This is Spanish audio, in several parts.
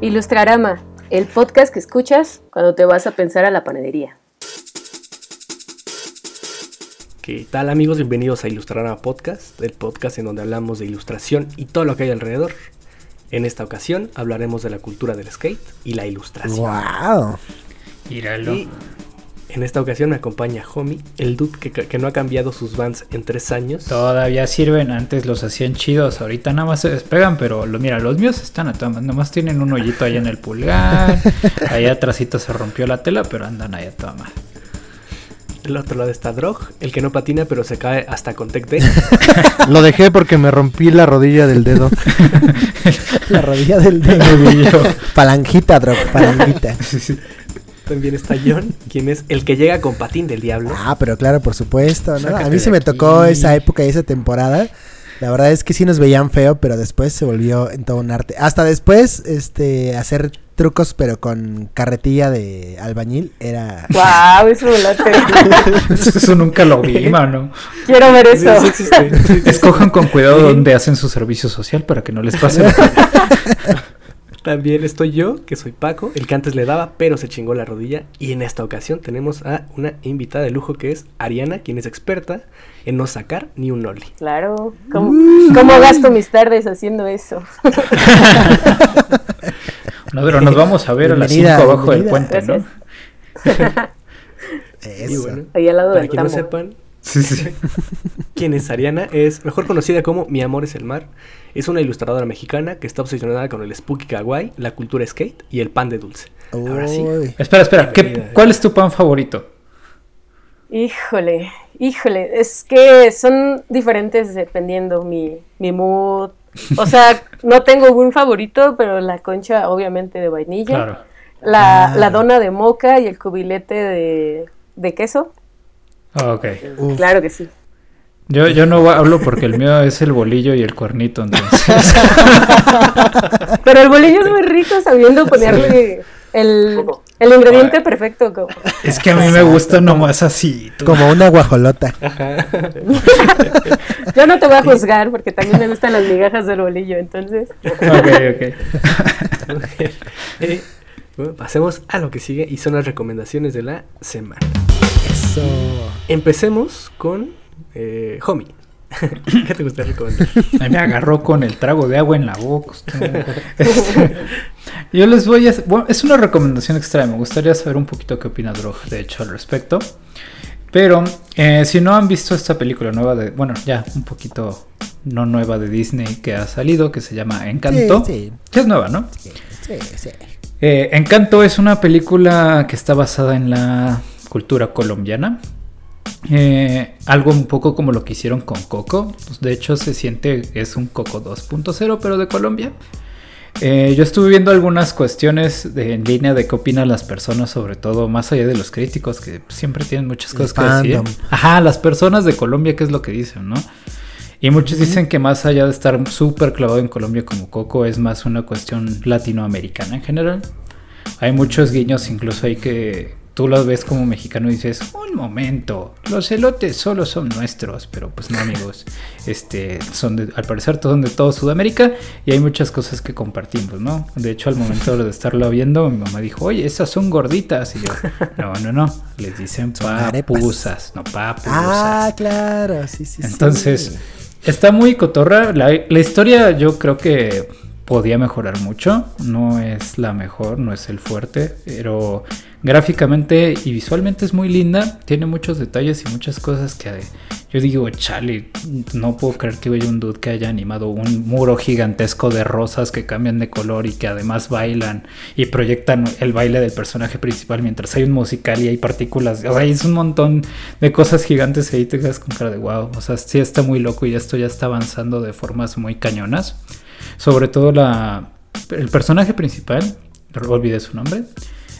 Ilustrarama, el podcast que escuchas cuando te vas a pensar a la panadería. ¿Qué tal amigos? Bienvenidos a Ilustrarama Podcast, el podcast en donde hablamos de ilustración y todo lo que hay alrededor. En esta ocasión hablaremos de la cultura del skate y la ilustración. ¡Wow! Míralo. Y en esta ocasión me acompaña Homie, el dude que, que no ha cambiado sus vans en tres años. Todavía sirven, antes los hacían chidos, ahorita nada más se despegan, pero lo, mira, los míos están a todas, nada más tienen un hoyito ahí en el pulgar, ahí atrásito se rompió la tela, pero andan ahí a toda madre. El otro lado está Drog, el que no patina pero se cae hasta con Tech Deck. Lo dejé porque me rompí la rodilla del dedo. la rodilla del dedo. palanquita, Drog, palanquita. También está John, quien es el que llega con patín del diablo. Ah, pero claro, por supuesto. ¿no? Sácate A mí se de me aquí. tocó esa época y esa temporada. La verdad es que sí nos veían feo, pero después se volvió en todo un arte. Hasta después, este, hacer trucos, pero con carretilla de albañil, era... ¡Wow! Eso me late. Eso nunca lo vi, mano. Quiero ver eso. Escojan con cuidado dónde hacen su servicio social para que no les pase nada. También estoy yo, que soy Paco, el que antes le daba, pero se chingó la rodilla. Y en esta ocasión tenemos a una invitada de lujo que es Ariana, quien es experta en no sacar ni un nollie. Claro. ¿Cómo, cómo gasto mis tardes haciendo eso? No, pero nos vamos a ver a las 5 Bienvenida, abajo del puente, ¿no? Gracias. Y Eso. bueno, Ahí al lado para del quien no sepan, Sí, sí. quién es Ariana, es mejor conocida como Mi Amor es el Mar. Es una ilustradora mexicana que está obsesionada con el spooky kawaii, la cultura skate y el pan de dulce. Ahora sí. Espera, espera, ¿qué- Bienvenida. ¿cuál es tu pan favorito? Híjole, híjole. Es que son diferentes dependiendo mi, mi mood. O sea, no tengo un favorito, pero la concha obviamente de vainilla. Claro. La, Ah. la dona de moca y el cubilete de, de queso. Ah, ok. Uf. Claro que sí. Yo, yo no hablo porque el mío es el bolillo y el cuernito, entonces. Pero el bolillo es muy rico sabiendo ponerle el, el ingrediente perfecto. como- es que a mí me gusta nomás así. tú. Como una guajolota. Yo no te voy a juzgar porque también me gustan las migajas del bolillo, entonces. Ok, ok. Eh, bueno, pasemos a lo que sigue y son las recomendaciones de la semana. Eso. Empecemos con eh, Homie. ¿Qué te gustaría recomendar? A mí me agarró con el trago de agua en la boca. Este, Yo les voy a... Bueno, es una recomendación extraña. Me gustaría saber un poquito qué opina Drog, de hecho, al respecto. Pero eh, si no han visto esta película nueva de... Bueno, ya un poquito no nueva de Disney que ha salido, que se llama Encanto. Sí, Que es nueva, ¿no? sí, sí, sí. Eh, Encanto es una película que está basada en la cultura colombiana. Eh, algo un poco como lo que hicieron con Coco. Pues, de hecho, se siente es un Coco 2.0, pero de Colombia. Eh, yo estuve viendo algunas cuestiones de- en línea de qué opinan las personas, sobre todo más allá de los críticos, que siempre tienen muchas El cosas que decir. Ajá, las personas de Colombia, ¿qué es lo que dicen, no? Y muchos dicen que más allá de estar súper clavado en Colombia como Coco, es más una cuestión latinoamericana en general. Hay muchos guiños, incluso hay que tú los ves como mexicano y dices, un momento, los elotes solo son nuestros, pero pues no amigos, este, son de- al parecer son de todo Sudamérica y hay muchas cosas que compartimos, ¿no? De hecho al momento de estarlo viendo mi mamá dijo, oye, esas son gorditas y yo, no, no, no, les dicen papusas, no papusas. Ah, claro, sí, sí, sí. Entonces, está muy cotorra. La, la historia yo creo que podía mejorar mucho. No es la mejor, no es el fuerte, pero gráficamente y visualmente es muy linda. Tiene muchos detalles y muchas cosas que yo digo, chale, no puedo creer que haya un dude que haya animado un muro gigantesco de rosas que cambian de color y que además bailan y proyectan el baile del personaje principal mientras hay un musical y hay partículas. O sea, es un montón de cosas gigantes y ahí te quedas con cara de wow. O sea, sí está muy loco y esto ya está avanzando de formas muy cañonas. Sobre todo el personaje principal, olvidé su nombre,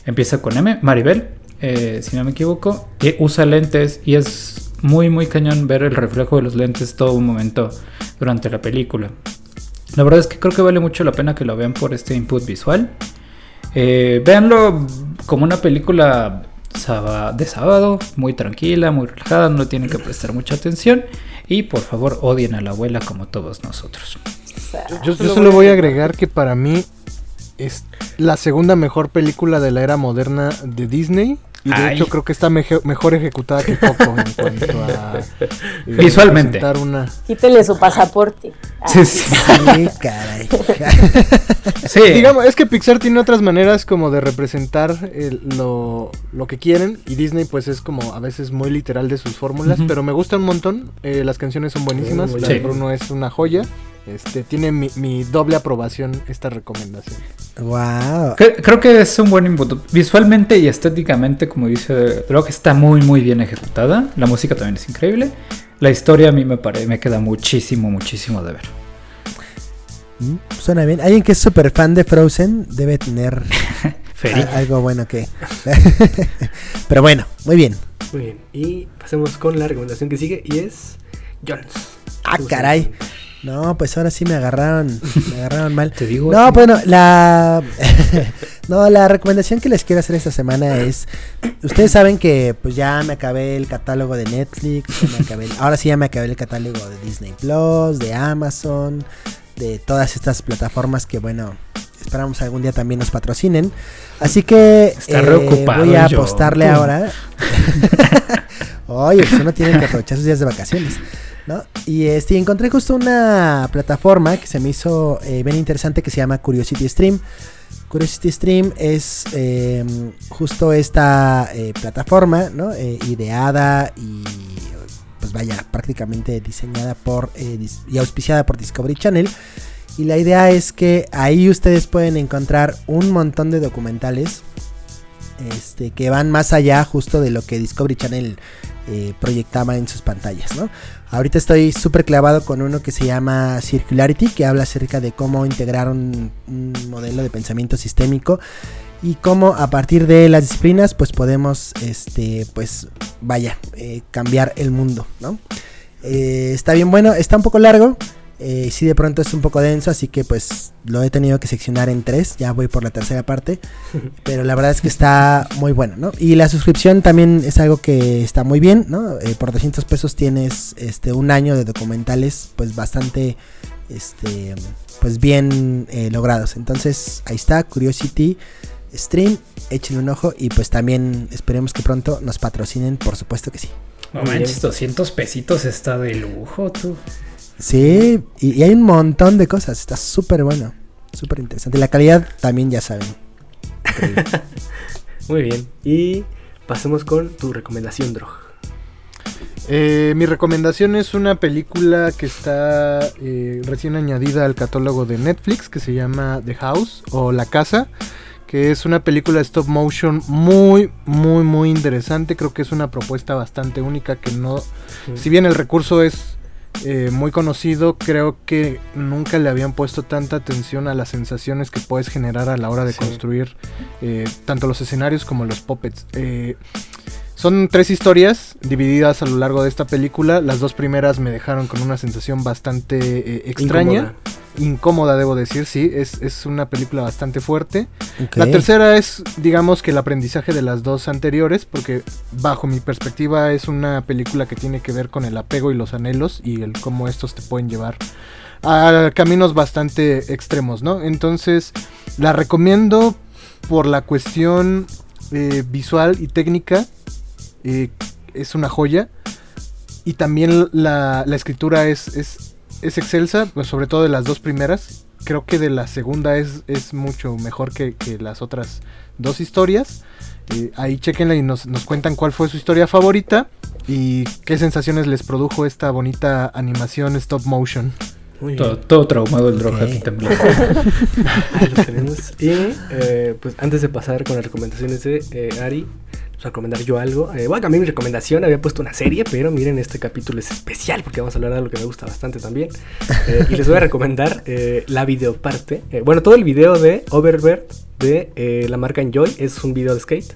empieza con M, Maribel, eh, si no me equivoco, que usa lentes y es muy muy cañón ver el reflejo de los lentes todo un momento durante la película. La verdad es que creo que vale mucho la pena que lo vean por este input visual. Eh, véanlo como una película de sábado, muy tranquila, muy relajada, no tienen que prestar mucha atención. Y por favor, odien a la abuela como todos nosotros. Yo, yo solo voy a agregar que para mí es la segunda mejor película de la era moderna de Disney. Y de Ay. hecho creo que está meje- mejor ejecutada que Coco en cuanto a... eh, Visualmente. Una... Quítenle su pasaporte. Sí, sí. Sí, caray. Sí. Digamos, es que Pixar tiene otras maneras como de representar el- lo, lo que quieren y Disney pues es como a veces muy literal de sus fórmulas, pero me gusta un montón, eh, las canciones son buenísimas, Sí. la de Bruno es una joya, este tiene mi, mi doble aprobación esta recomendación. wow. Cre- Creo que es un buen input. Visualmente y estéticamente, como dice Drog, está muy muy bien ejecutada. La música también es increíble. La historia a mí me pare- me queda muchísimo, muchísimo de ver. Mm, Suena bien. Alguien que es súper fan de Frozen debe tener a- algo bueno que. Pero bueno, muy bien. Muy bien. Y pasemos con la recomendación que sigue y es Jones. Ah, caray. No, pues ahora sí me agarraron. Me agarraron mal. Te digo. No, bueno, la. no, la recomendación que les quiero hacer esta semana es. Ustedes saben que pues ya me acabé el catálogo de Netflix. ya me acabé el- ahora sí ya me acabé el catálogo de Disney Plus, de Amazon, de todas estas plataformas que, bueno, esperamos algún día también nos patrocinen. Así que Está eh, voy a apostarle ahora. Oye, pues uno tiene que aprovechar sus días de vacaciones. ¿No? Y este, encontré justo una plataforma que se me hizo eh, bien interesante que se llama Curiosity Stream. Curiosity Stream es eh, justo esta eh, plataforma, ¿no? Eh, ideada y pues vaya, prácticamente diseñada por y auspiciada por Discovery Channel. Y la idea es que ahí ustedes pueden encontrar un montón de documentales este, que van más allá justo de lo que Discovery Channel proyectaba en sus pantallas, ¿no? Ahorita estoy súper clavado con uno que se llama Circularity, que habla acerca de cómo integrar un, modelo de pensamiento sistémico y cómo a partir de las disciplinas pues podemos, este, pues vaya, eh, cambiar el mundo, ¿no? Eh, está bien bueno, está un poco largo, eh, sí de pronto es un poco denso, así que pues lo he tenido que seccionar en tres, ya voy por la tercera parte, pero la verdad es que está muy bueno, ¿no? Y la suscripción también es algo que está muy bien, ¿no? Eh, por 200 pesos tienes este un año de documentales pues bastante este pues bien eh, logrados. Entonces, ahí está Curiosity Stream, échenle un ojo y pues también esperemos que pronto nos patrocinen, por supuesto que sí. No manches, bien. 200 pesitos está de lujo, tú. Sí, y, y hay un montón de cosas, está súper bueno, súper interesante. La calidad también ya saben. Muy bien. Y pasemos con tu recomendación, Drog. Eh, mi recomendación es una película que está eh, recién añadida al catálogo de Netflix que se llama The House o La Casa, que es una película de stop motion muy, muy, muy interesante. Creo que es una propuesta bastante única que no, si bien el recurso es eh, muy conocido, creo que nunca le habían puesto tanta atención a las sensaciones que puedes generar a la hora de Sí. construir eh, tanto los escenarios como los puppets. Eh, son tres historias divididas a lo largo de esta película. Las dos primeras me dejaron con una sensación bastante eh, extraña. Incómoda. Incómoda, debo decir, sí. Es, es una película bastante fuerte. La tercera es, digamos, que el aprendizaje de las dos anteriores, porque bajo mi perspectiva es una película que tiene que ver con el apego y los anhelos y el cómo estos te pueden llevar a caminos bastante extremos, ¿no? Entonces, la recomiendo por la cuestión eh, visual y técnica. Eh, es una joya. Y también la, la escritura es, es, es excelsa, pues sobre todo de las dos primeras. Creo que de la segunda es, es mucho mejor que, que las otras dos historias. Eh, ahí chequenla y nos, nos cuentan cuál fue su historia favorita y qué sensaciones les produjo esta bonita animación stop motion. Todo, todo traumado el Drog Ok. aquí temblando. Ahí lo tenemos. Y eh, pues antes de pasar con las recomendaciones de eh, Ari, recomendar yo algo. Eh, voy a cambiar mi recomendación. Había puesto una serie, pero miren, este capítulo es especial porque vamos a hablar de algo que me gusta bastante también. Eh, y les voy a recomendar eh, la videoparte. Eh, bueno, todo el video de Overbird de eh, la marca Enjoy es un video de skate.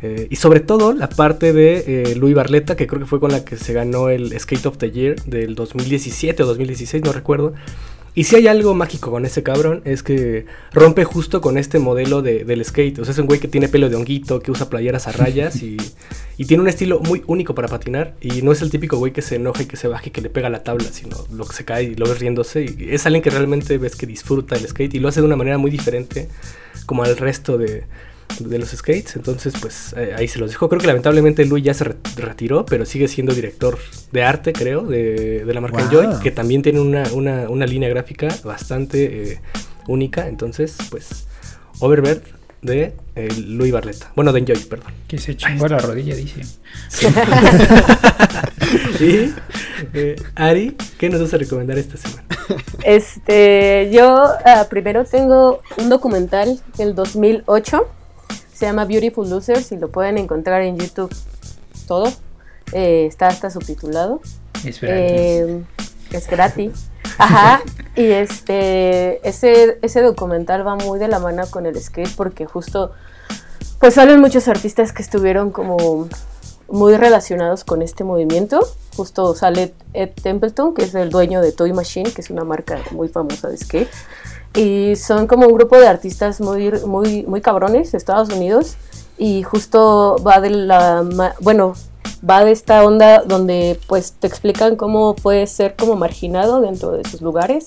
Eh, y sobre todo la parte de Louis Barletta, que creo que fue con la que se ganó el Skate of the Year del 2017 o 2016, no recuerdo. Y si hay algo mágico con ese cabrón, es que rompe justo con este modelo de, del skate. O sea, es un güey que tiene pelo de honguito, que usa playeras a rayas y, y tiene un estilo muy único para patinar. Y no es el típico güey que se enoja y que se baja y que le pega la tabla, sino lo que se cae y lo ves riéndose. Es alguien que realmente ves que disfruta el skate y lo hace de una manera muy diferente como al resto de, de los skates. Entonces, pues eh, ahí se los dejo. Creo que lamentablemente Luis ya se re- retiró, pero sigue siendo director de arte, creo, de, de la marca Wow. Enjoy, que también tiene una, una, una línea gráfica bastante eh, única. Entonces, pues, Overbird de eh, Luis Barletta. Bueno, de Enjoy, perdón. Que se chingó la rodilla, dice. y eh, Ari, ¿qué nos vas a recomendar esta semana? Este, yo ah, primero tengo un documental del 2008, se llama Beautiful Losers y lo pueden encontrar en YouTube todo. Eh, está hasta subtitulado. Espera. Eh, es gratis. Ajá. Y este, ese, ese documental va muy de la mano con el skate porque justo, pues salen muchos artistas que estuvieron como muy relacionados con este movimiento. Justo sale Ed Templeton, que es el dueño de Toy Machine, que es una marca muy famosa de skate. Y son como un grupo de artistas muy, muy, muy cabrones de Estados Unidos. Y justo va de la... Bueno, va de esta onda donde pues te explican cómo puedes ser como marginado dentro de sus lugares,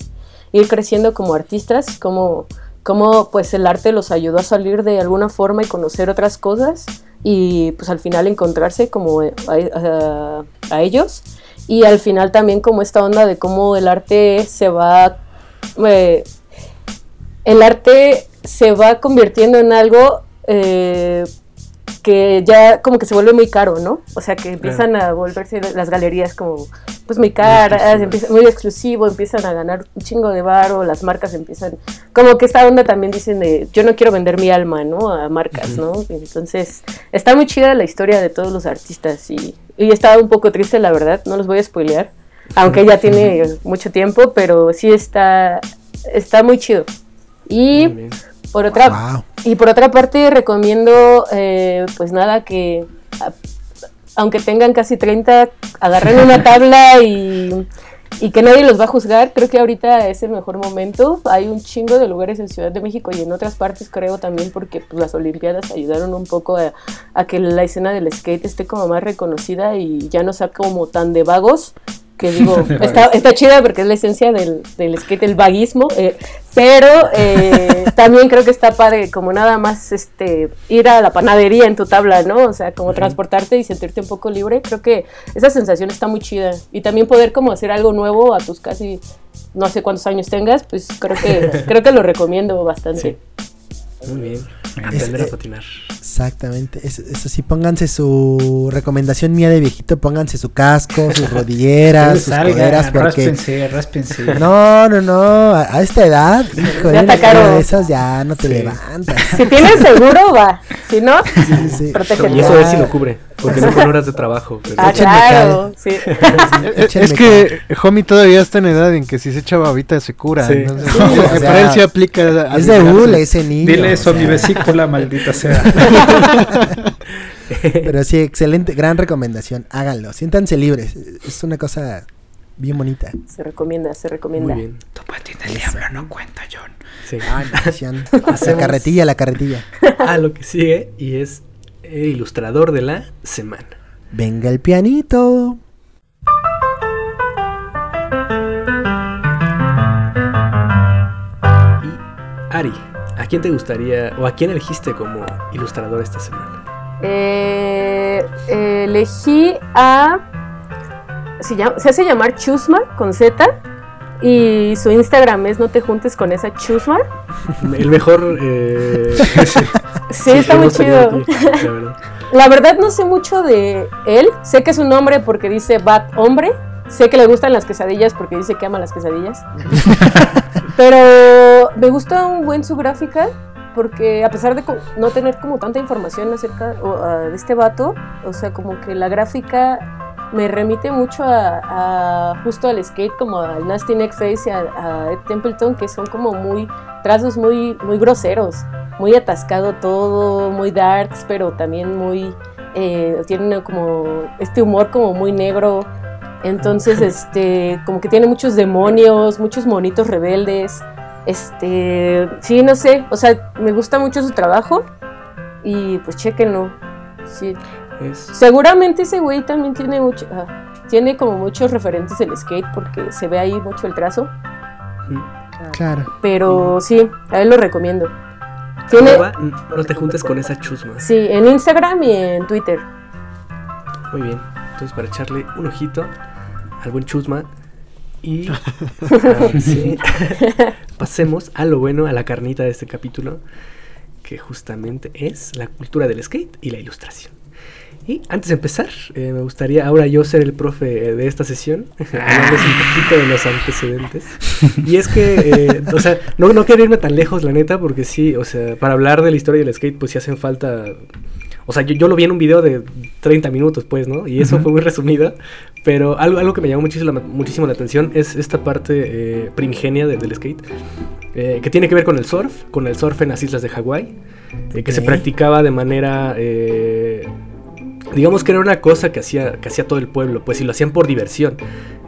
ir creciendo como artistas, cómo, cómo pues el arte los ayudó a salir de alguna forma y conocer otras cosas y pues al final encontrarse como a, a- a ellos y al final también como esta onda de cómo el arte se va eh, el arte se va convirtiendo en algo eh, que ya como que se vuelve muy caro, ¿no? O sea, que empiezan a volverse las galerías como pues muy caras, empieza- muy exclusivo, empiezan a ganar un chingo de varo, las marcas empiezan, como que esta onda también dicen de, yo no quiero vender mi alma, ¿no? A marcas, ¿no? Entonces, está muy chida la historia de todos los artistas y, y estaba un poco triste, la verdad, no los voy a spoilear, aunque ya tiene mucho tiempo, pero sí está, está muy chido. Y por otra, Wow. y por otra parte recomiendo, eh, pues nada, que a- aunque tengan casi 30, agarren una tabla y, y que nadie los va a juzgar. Creo que ahorita es el mejor momento. Hay un chingo de lugares en Ciudad de México y en otras partes creo también porque pues, las Olimpiadas ayudaron un poco a, a que la escena del skate esté como más reconocida y ya no sea como tan de vagos. Que digo, está, está chida porque es la esencia del, del skate, el vaguismo. eh, pero eh, también creo que está padre como nada más este ir a la panadería en tu tabla, ¿no? O sea, como transportarte y sentirte un poco libre. Creo que esa sensación está muy chida. Y también poder como hacer algo nuevo a tus casi no sé cuántos años tengas, pues creo que creo que lo recomiendo bastante. Muy bien. Es- Aprender a eh, patinar. Exactamente. Es- Eso sí, pónganse su recomendación mía de viejito, pónganse su casco, sus rodilleras, sus Salga, coderas, porque... ráspense, ráspense. No, no, no, a, a esta edad, caro. de esas ya no te Sí. levantas. Si tienes seguro, va. Si no, Sí, sí. Y eso es si lo cubre, porque no con horas de trabajo. pero- Ah, claro. Sí. Eh, Échenme Es que Homie todavía está en edad en que si se echa babita se cura. Sí. entonces, o sea, para él sí aplica. a Es de hule ese niño. Dile eso mi vesícula, maldita sea. Pero sí, excelente, gran recomendación. Háganlo, siéntanse libres. Es una cosa bien bonita. Se recomienda, se recomienda. Muy bien. Tu patín del diablo no cuenta, John. Sí. Maldición. La carretilla, la carretilla. A lo que sigue y es el ilustrador de la semana. Venga el pianito. Y Ari, ¿a quién te gustaría o a quién elegiste como ilustrador esta semana? Eh, eh, elegí a. Se, llama- se hace llamar Chusma con Z. Y su Instagram es No te juntes con esa Chusma. El mejor. eh, Sí, está muy chido. aquí, la verdad. La verdad no sé mucho de él. Sé que es un hombre porque dice Bat hombre. Sé que le gustan las quesadillas porque dice que ama las quesadillas. Pero me gusta un buen su gráfica porque a pesar de no tener como tanta información acerca de este vato, o sea, como que la gráfica me remite mucho a, justo al skate, como al Nasty Neck Face y a, a Ed Templeton, que son como muy trazos muy, muy groseros, muy atascado todo, muy darks, pero también muy, eh, tienen como este humor como muy negro. Entonces, este, como que tiene muchos demonios, muchos monitos rebeldes. Este, sí, no sé, o sea, me gusta mucho su trabajo y pues chequenlo. Sí. Es, Seguramente ese güey también tiene mucho, ah, tiene como muchos referentes del skate porque se ve ahí mucho el trazo. Claro. Pero sí, a él lo recomiendo. Tiene, no te juntes con esa chusma. sí, en Instagram y en Twitter. Muy bien. Entonces, para echarle un ojito al buen chusma. Y ahora sí, pasemos a lo bueno, a la carnita de este capítulo, que justamente es la cultura del skate y la ilustración. Y antes de empezar, eh, me gustaría ahora yo ser el profe de esta sesión, hablarles un poquito de los antecedentes. Y es que, eh, o sea, no, no quiero irme tan lejos, la neta, porque sí, o sea, para hablar de la historia del skate, pues sí hacen falta o sea, yo, yo lo vi en un video de 30 minutos, pues, ¿no? Y eso Ujú. fue muy resumida. Pero algo, algo que me llamó muchísimo, muchísimo la atención es esta parte eh, primigenia de- del skate. eh, que tiene que ver con el surf, con el surf en las islas de Hawái. eh, que se Ok. practicaba de manera... eh, digamos que era una cosa que hacía, que hacía todo el pueblo, pues y lo hacían por diversión.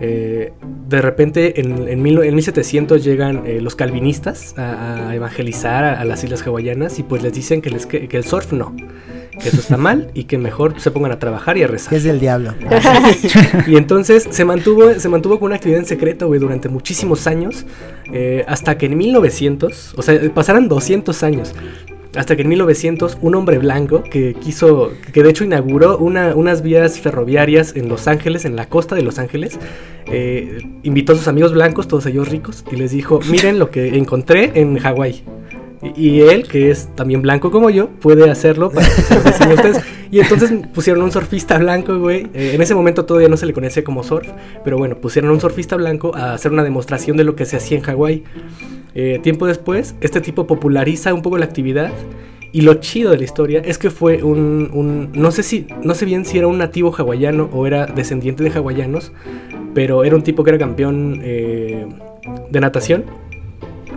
Eh, de repente en, en, mil- en 1700 llegan eh, los calvinistas a, a evangelizar a, a las islas hawaianas y pues les dicen que, les- que- que el surf no, que eso está mal y que mejor se pongan a trabajar y a rezar. Es del diablo. Y entonces se mantuvo, se mantuvo con una actividad en secreto, güey, durante muchísimos años. eh, hasta que en 1900, o sea, pasaron 200 años. Hasta que en 1900 un hombre blanco que quiso, que de hecho inauguró una- unas vías ferroviarias en Los Ángeles, en la costa de Los Ángeles, eh, invitó a sus amigos blancos, todos ellos ricos, y les dijo, miren lo que encontré en Hawái. Y, él, que es también blanco como yo, puede hacerlo para que. Y entonces pusieron un surfista blanco, güey. Eh, en ese momento todavía no se le conocía como surf, pero bueno, pusieron un surfista blanco a hacer una demostración de lo que se hacía en Hawái. Eh, tiempo después, este tipo populariza un poco la actividad. Y lo chido de la historia es que fue un, un- no sé si, no sé bien si era un nativo hawaiano o era descendiente de hawaianos, pero era un tipo que era campeón eh, de natación.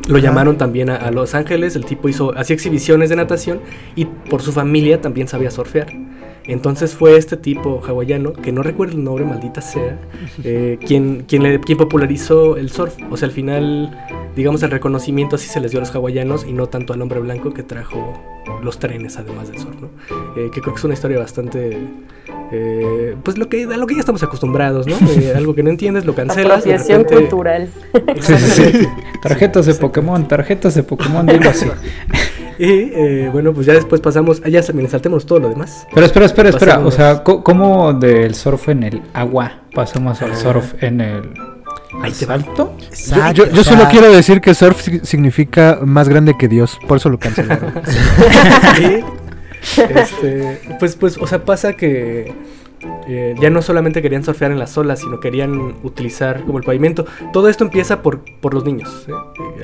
Lo llamaron también a, a Los Ángeles, el tipo hizo, hacía exhibiciones de natación y por su familia también sabía surfear. Entonces fue este tipo hawaiano, que no recuerdo el nombre, maldita sea, eh, quien, quien, le- quien popularizó el surf. O sea, al final, digamos, el reconocimiento así se les dio a los hawaianos y no tanto al hombre blanco que trajo los trenes además del surf, ¿no? Eh, que creo que es una historia bastante... eh, pues lo que, a lo que ya estamos acostumbrados, ¿no? Eh, algo que no entiendes, lo cancelas. de Apropiación repente- cultural. Sí, sí, sí. Tarjetas de Pokémon, tarjetas de Pokémon, dilo así. Y eh, bueno, pues ya después pasamos, ah, ya también saltemos todo lo demás. Pero espera, espera, espera. O sea, ¿cómo del surf en el agua pasamos al Ah. surf en el Ahí te? Yo, Exacto, yo- yo o sea, solo quiero decir que surf si- significa más grande que Dios, por eso lo cancelaron. Este, pues, pues, o sea, pasa que eh, ya no solamente querían surfear en las olas, sino querían utilizar como el pavimento. Todo esto empieza por, por los niños. ¿eh?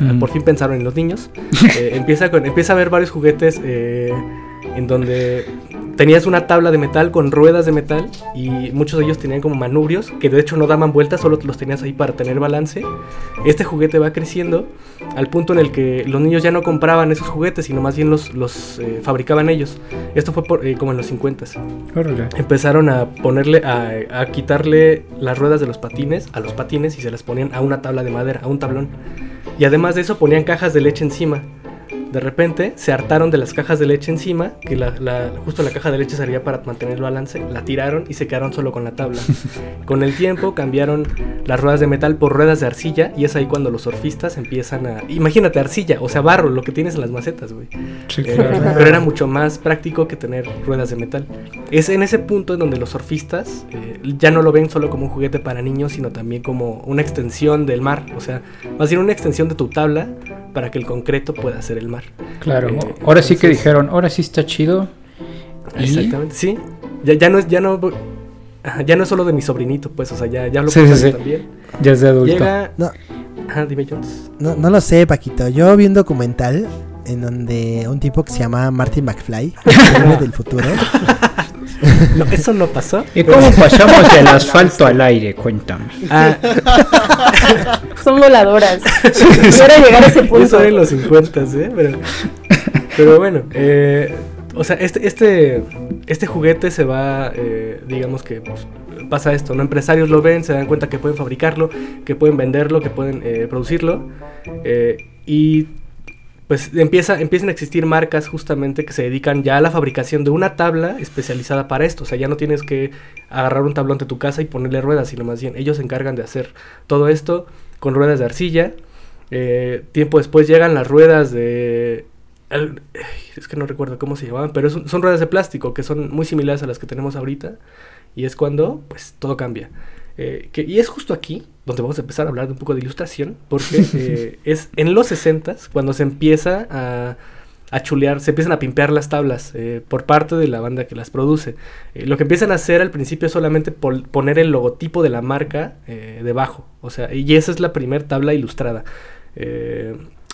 Eh, Mm. Por fin pensaron en los niños. Eh, empieza, con, empieza a haber varios juguetes en donde tenías una tabla de metal con ruedas de metal y muchos de ellos tenían como manubrios que de hecho no daban vueltas, solo los tenías ahí para tener balance. Este juguete va creciendo al punto en el que los niños ya no compraban esos juguetes, sino más bien los, los eh, fabricaban ellos. Esto fue por, eh, como en los 50 Órale. empezaron a ponerle, a, a quitarle las ruedas de los patines a los patines y se las ponían a una tabla de madera, a un tablón. Y además de eso ponían cajas de leche encima. De repente se hartaron de las cajas de leche encima, que la, la- justo la caja de leche servía para mantener el balance, la tiraron y se quedaron solo con la tabla. con el tiempo cambiaron las ruedas de metal por ruedas de arcilla y es ahí cuando los surfistas empiezan a... Imagínate arcilla, o sea, barro, lo que tienes en las macetas, güey. Sí, Eh, pero era mucho más práctico que tener ruedas de metal. Es en ese punto en donde los surfistas eh, ya no lo ven solo como un juguete para niños, sino también como una extensión del mar. O sea, más bien una extensión de tu tabla para que el concreto pueda ser el mar. Claro. Eh, ahora sí que dijeron, ahora sí está chido. ¿Y? Exactamente, sí. Ya, ya no es, ya no, ya no es solo de mi sobrinito, pues, o sea, ya, ya lo Sí, también. Ya es de adulto. Llega. No. Ajá, dime Jones. No, no lo sé, Paquito. Yo vi un documental en donde un tipo que se llama Martin McFly, del futuro, No, eso no pasó. ¿Y cómo pasamos del asfalto al aire? Cuéntame. Ah, Son voladoras. Quisiera llegar a ese punto. Eso en los 50, ¿eh? Pero, pero bueno, eh, o sea, este, este, este juguete se va, eh, digamos que, pues, pasa esto, ¿no? Empresarios lo ven, se dan cuenta que pueden fabricarlo, que pueden venderlo, que pueden eh, producirlo. eh, y pues empieza, empiezan a existir marcas justamente que se dedican ya a la fabricación de una tabla especializada para esto. O sea, ya no tienes que agarrar un tablón de tu casa y ponerle ruedas, sino más bien ellos se encargan de hacer todo esto con ruedas de arcilla. Eh, tiempo después llegan las ruedas de... es que no recuerdo cómo se llamaban, pero son, son ruedas de plástico que son muy similares a las que tenemos ahorita. Y es cuando pues todo cambia. Eh, que, y es justo aquí donde vamos a empezar a hablar de un poco de ilustración, porque eh, es en los 60 cuando se empieza a, a chulear, se empiezan a pimpear las tablas eh, por parte de la banda que las produce. Eh, lo que empiezan a hacer al principio es solamente pol- poner el logotipo de la marca debajo, o sea, y esa es la primera tabla ilustrada.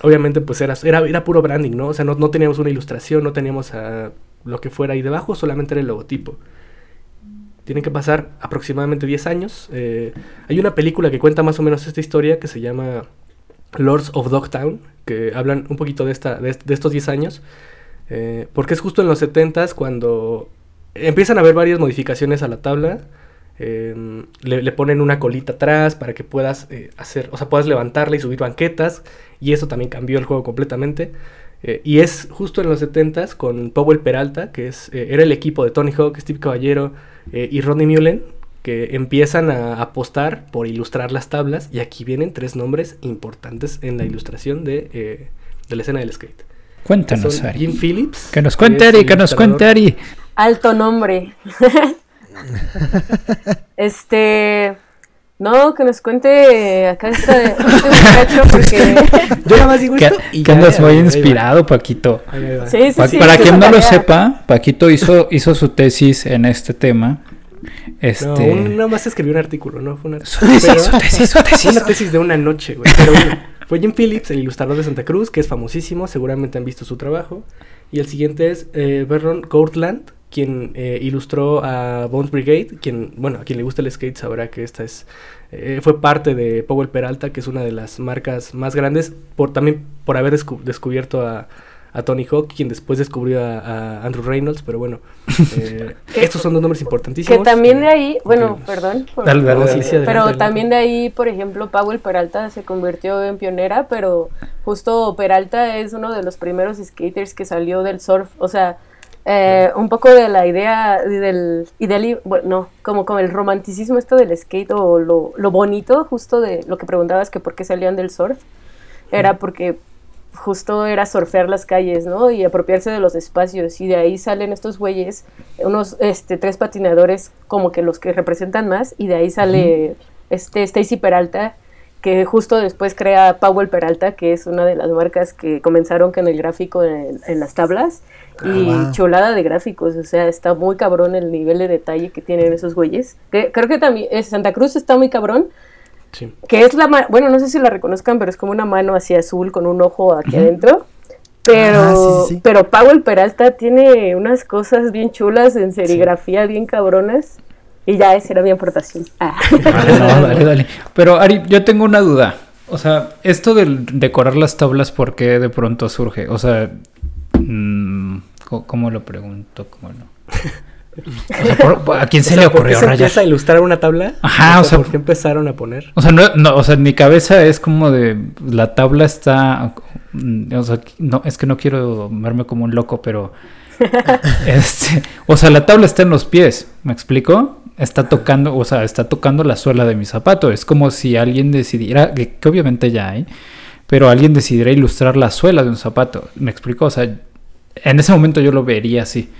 Obviamente pues era, era, era puro branding, ¿no? O sea, no, no teníamos una ilustración, no teníamos ah, lo que fuera ahí debajo, solamente era el logotipo. Tienen que pasar aproximadamente 10 años. Eh, hay una película que cuenta más o menos esta historia que se llama Lords of Dogtown, que hablan un poquito de, esta, de, est- de estos 10 años, eh, porque es justo en los 70s cuando empiezan a haber varias modificaciones a la tabla. eh, le, ponen una colita atrás para que puedas eh, hacer, o sea, puedas levantarla y subir banquetas, y eso también cambió el juego completamente. Y es justo en los 70s con Powell Peralta, que es, era el equipo de Tony Hawk, Steve Caballero eh, y Rodney Mullen, que empiezan a apostar por ilustrar las tablas. Y aquí vienen tres nombres importantes en la ilustración de, eh, de la escena del skate. Cuéntanos, son Ari. Jim Phillips. Que nos cuente Ari, que nos cuente. Ari. Alto nombre. este. No, que nos cuente acá esta, este muchacho, porque. Yo nada más digo Que, esto y que andas muy inspirado, Paquito. Sí, sí, Pa- sí. para sí, quien no lo sepa, Paquito hizo, hizo su tesis en este tema. Este. No, un- nada más escribió un artículo, ¿no? Fue una, Su tesis, pero- su tesis, su tesis. una tesis de una noche, güey. Pero bueno, fue Jim Phillips, el ilustrador de Santa Cruz, que es famosísimo, seguramente han visto su trabajo. Y el siguiente es eh, Vernon Courtland, quien eh, ilustró a Bones Brigade, quien, bueno, a quien le gusta el skate sabrá que esta es, eh, fue parte de Powell Peralta, que es una de las marcas más grandes, por también por haber descu- descubierto a, a Tony Hawk, quien después descubrió a, a Andrew Reynolds, pero bueno, eh, estos son dos nombres importantísimos. Que también de eh, ahí, bueno, increíbles. perdón. por- Dale, dale, No, dale. sí, sí, adelante, Pero adelante. también de ahí, por ejemplo, Powell Peralta se convirtió en pionera, pero justo Peralta es uno de los primeros skaters que salió del surf. O sea, eh, un poco de la idea y del bueno, no, como con el romanticismo esto del skate o lo, lo bonito, justo de lo que preguntabas que por qué salían del surf, era porque justo era surfear las calles, ¿no? Y apropiarse de los espacios. Y de ahí salen estos güeyes, unos este, tres patinadores como que los que representan más. Y de ahí sale este Stacy Peralta, que justo después crea Powell Peralta, que es una de las marcas que comenzaron con el gráfico en, en las tablas. Y Ah, wow. chulada de gráficos, o sea, está muy cabrón el nivel de detalle que tienen esos güeyes. Que, creo que también eh, Santa Cruz está muy cabrón, Sí. que es la mano, bueno, no sé si la reconozcan, pero es como una mano así azul con un ojo aquí adentro. Pero, Ah, sí, sí, sí. pero Powell Peralta tiene unas cosas bien chulas en serigrafía, bien cabronas. Y ya esa era mi aportación. Ah. Vale, no, dale, dale. Pero Ari, yo tengo una duda. O sea, esto del decorar las tablas, ¿por qué de pronto surge? O sea, ¿cómo lo pregunto? ¿Cómo no? O sea, por- por- ¿A quién se O sea, le ¿por qué ocurrió se rayar? empieza a ilustrar una tabla? Ajá, o sea- ¿por qué empezaron a poner? O sea, no, no, o sea, en mi cabeza es como de la tabla está, o sea, no, es que no quiero verme como un loco, pero, este, o sea, la tabla está en los pies, ¿me explico? Está tocando, o sea, está tocando la suela de mi zapato. Es como si alguien decidiera, que, que obviamente ya hay, pero alguien decidiera ilustrar la suela de un zapato, ¿me explico? O sea, en ese momento yo lo vería así.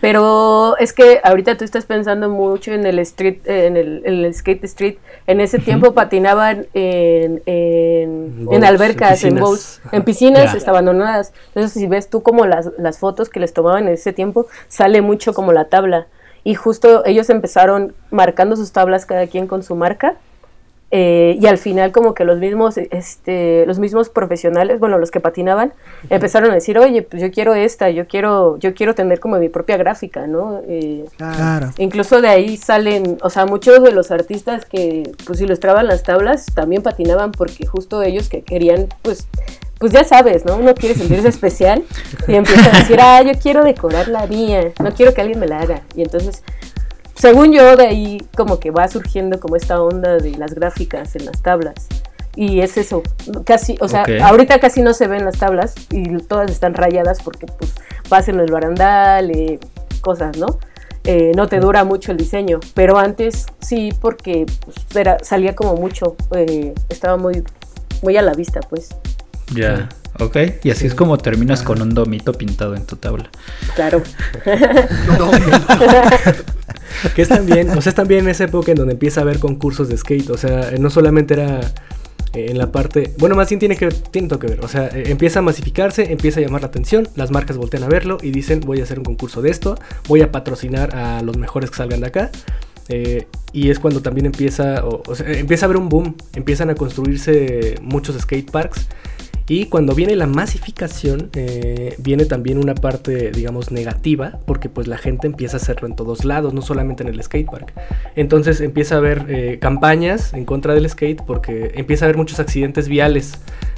Pero es que ahorita tú estás pensando mucho en el street, eh, en el, en el skate street. En ese tiempo patinaban en, en, en albercas, en bowls, en piscinas está abandonadas. Entonces, si ves tú como las, las fotos que les tomaban en ese tiempo, sale mucho como la tabla. Y justo ellos empezaron marcando sus tablas cada quien con su marca. Eh, y al final como que los mismos, este, los mismos profesionales, bueno, los que patinaban, empezaron a decir, oye, pues yo quiero esta, yo quiero, yo quiero tener como mi propia gráfica, ¿no? Eh, Claro. Incluso de ahí salen, o sea, muchos de los artistas que pues ilustraban las tablas también patinaban porque justo ellos que querían, pues, pues ya sabes, ¿no? Uno quiere sentirse especial y empieza a decir, ah, yo quiero decorar la mía, no quiero que alguien me la haga. Y entonces según yo, de ahí como que va surgiendo como esta onda de las gráficas en las tablas. Y es eso, casi, o sea, ahorita casi no se ven las tablas y todas están rayadas porque pues vas en el barandal, eh, cosas, ¿no? Eh, no te dura mucho el diseño, pero antes sí porque pues, era, salía como mucho, eh, estaba muy, muy a la vista, pues, Ya, ok. Y así es como terminas con un domito pintado en tu tabla. claro. Que es también, o sea, es también esa época en donde empieza a haber concursos de skate. O sea, no solamente era eh, en la parte. Bueno, más bien tiene que, tiene que ver. O sea, eh, empieza a masificarse, empieza a llamar la atención. Las marcas voltean a verlo y dicen: Voy a hacer un concurso de esto, voy a patrocinar a los mejores que salgan de acá. Eh, y es cuando también empieza, o, empieza a haber un boom, empiezan a construirse muchos skate parks. Y cuando viene la masificación, eh, viene también una parte, digamos, negativa, porque pues la gente empieza a hacerlo en todos lados, no solamente en el skatepark. Entonces empieza a haber eh, campañas en contra del skate, porque empieza a haber muchos accidentes viales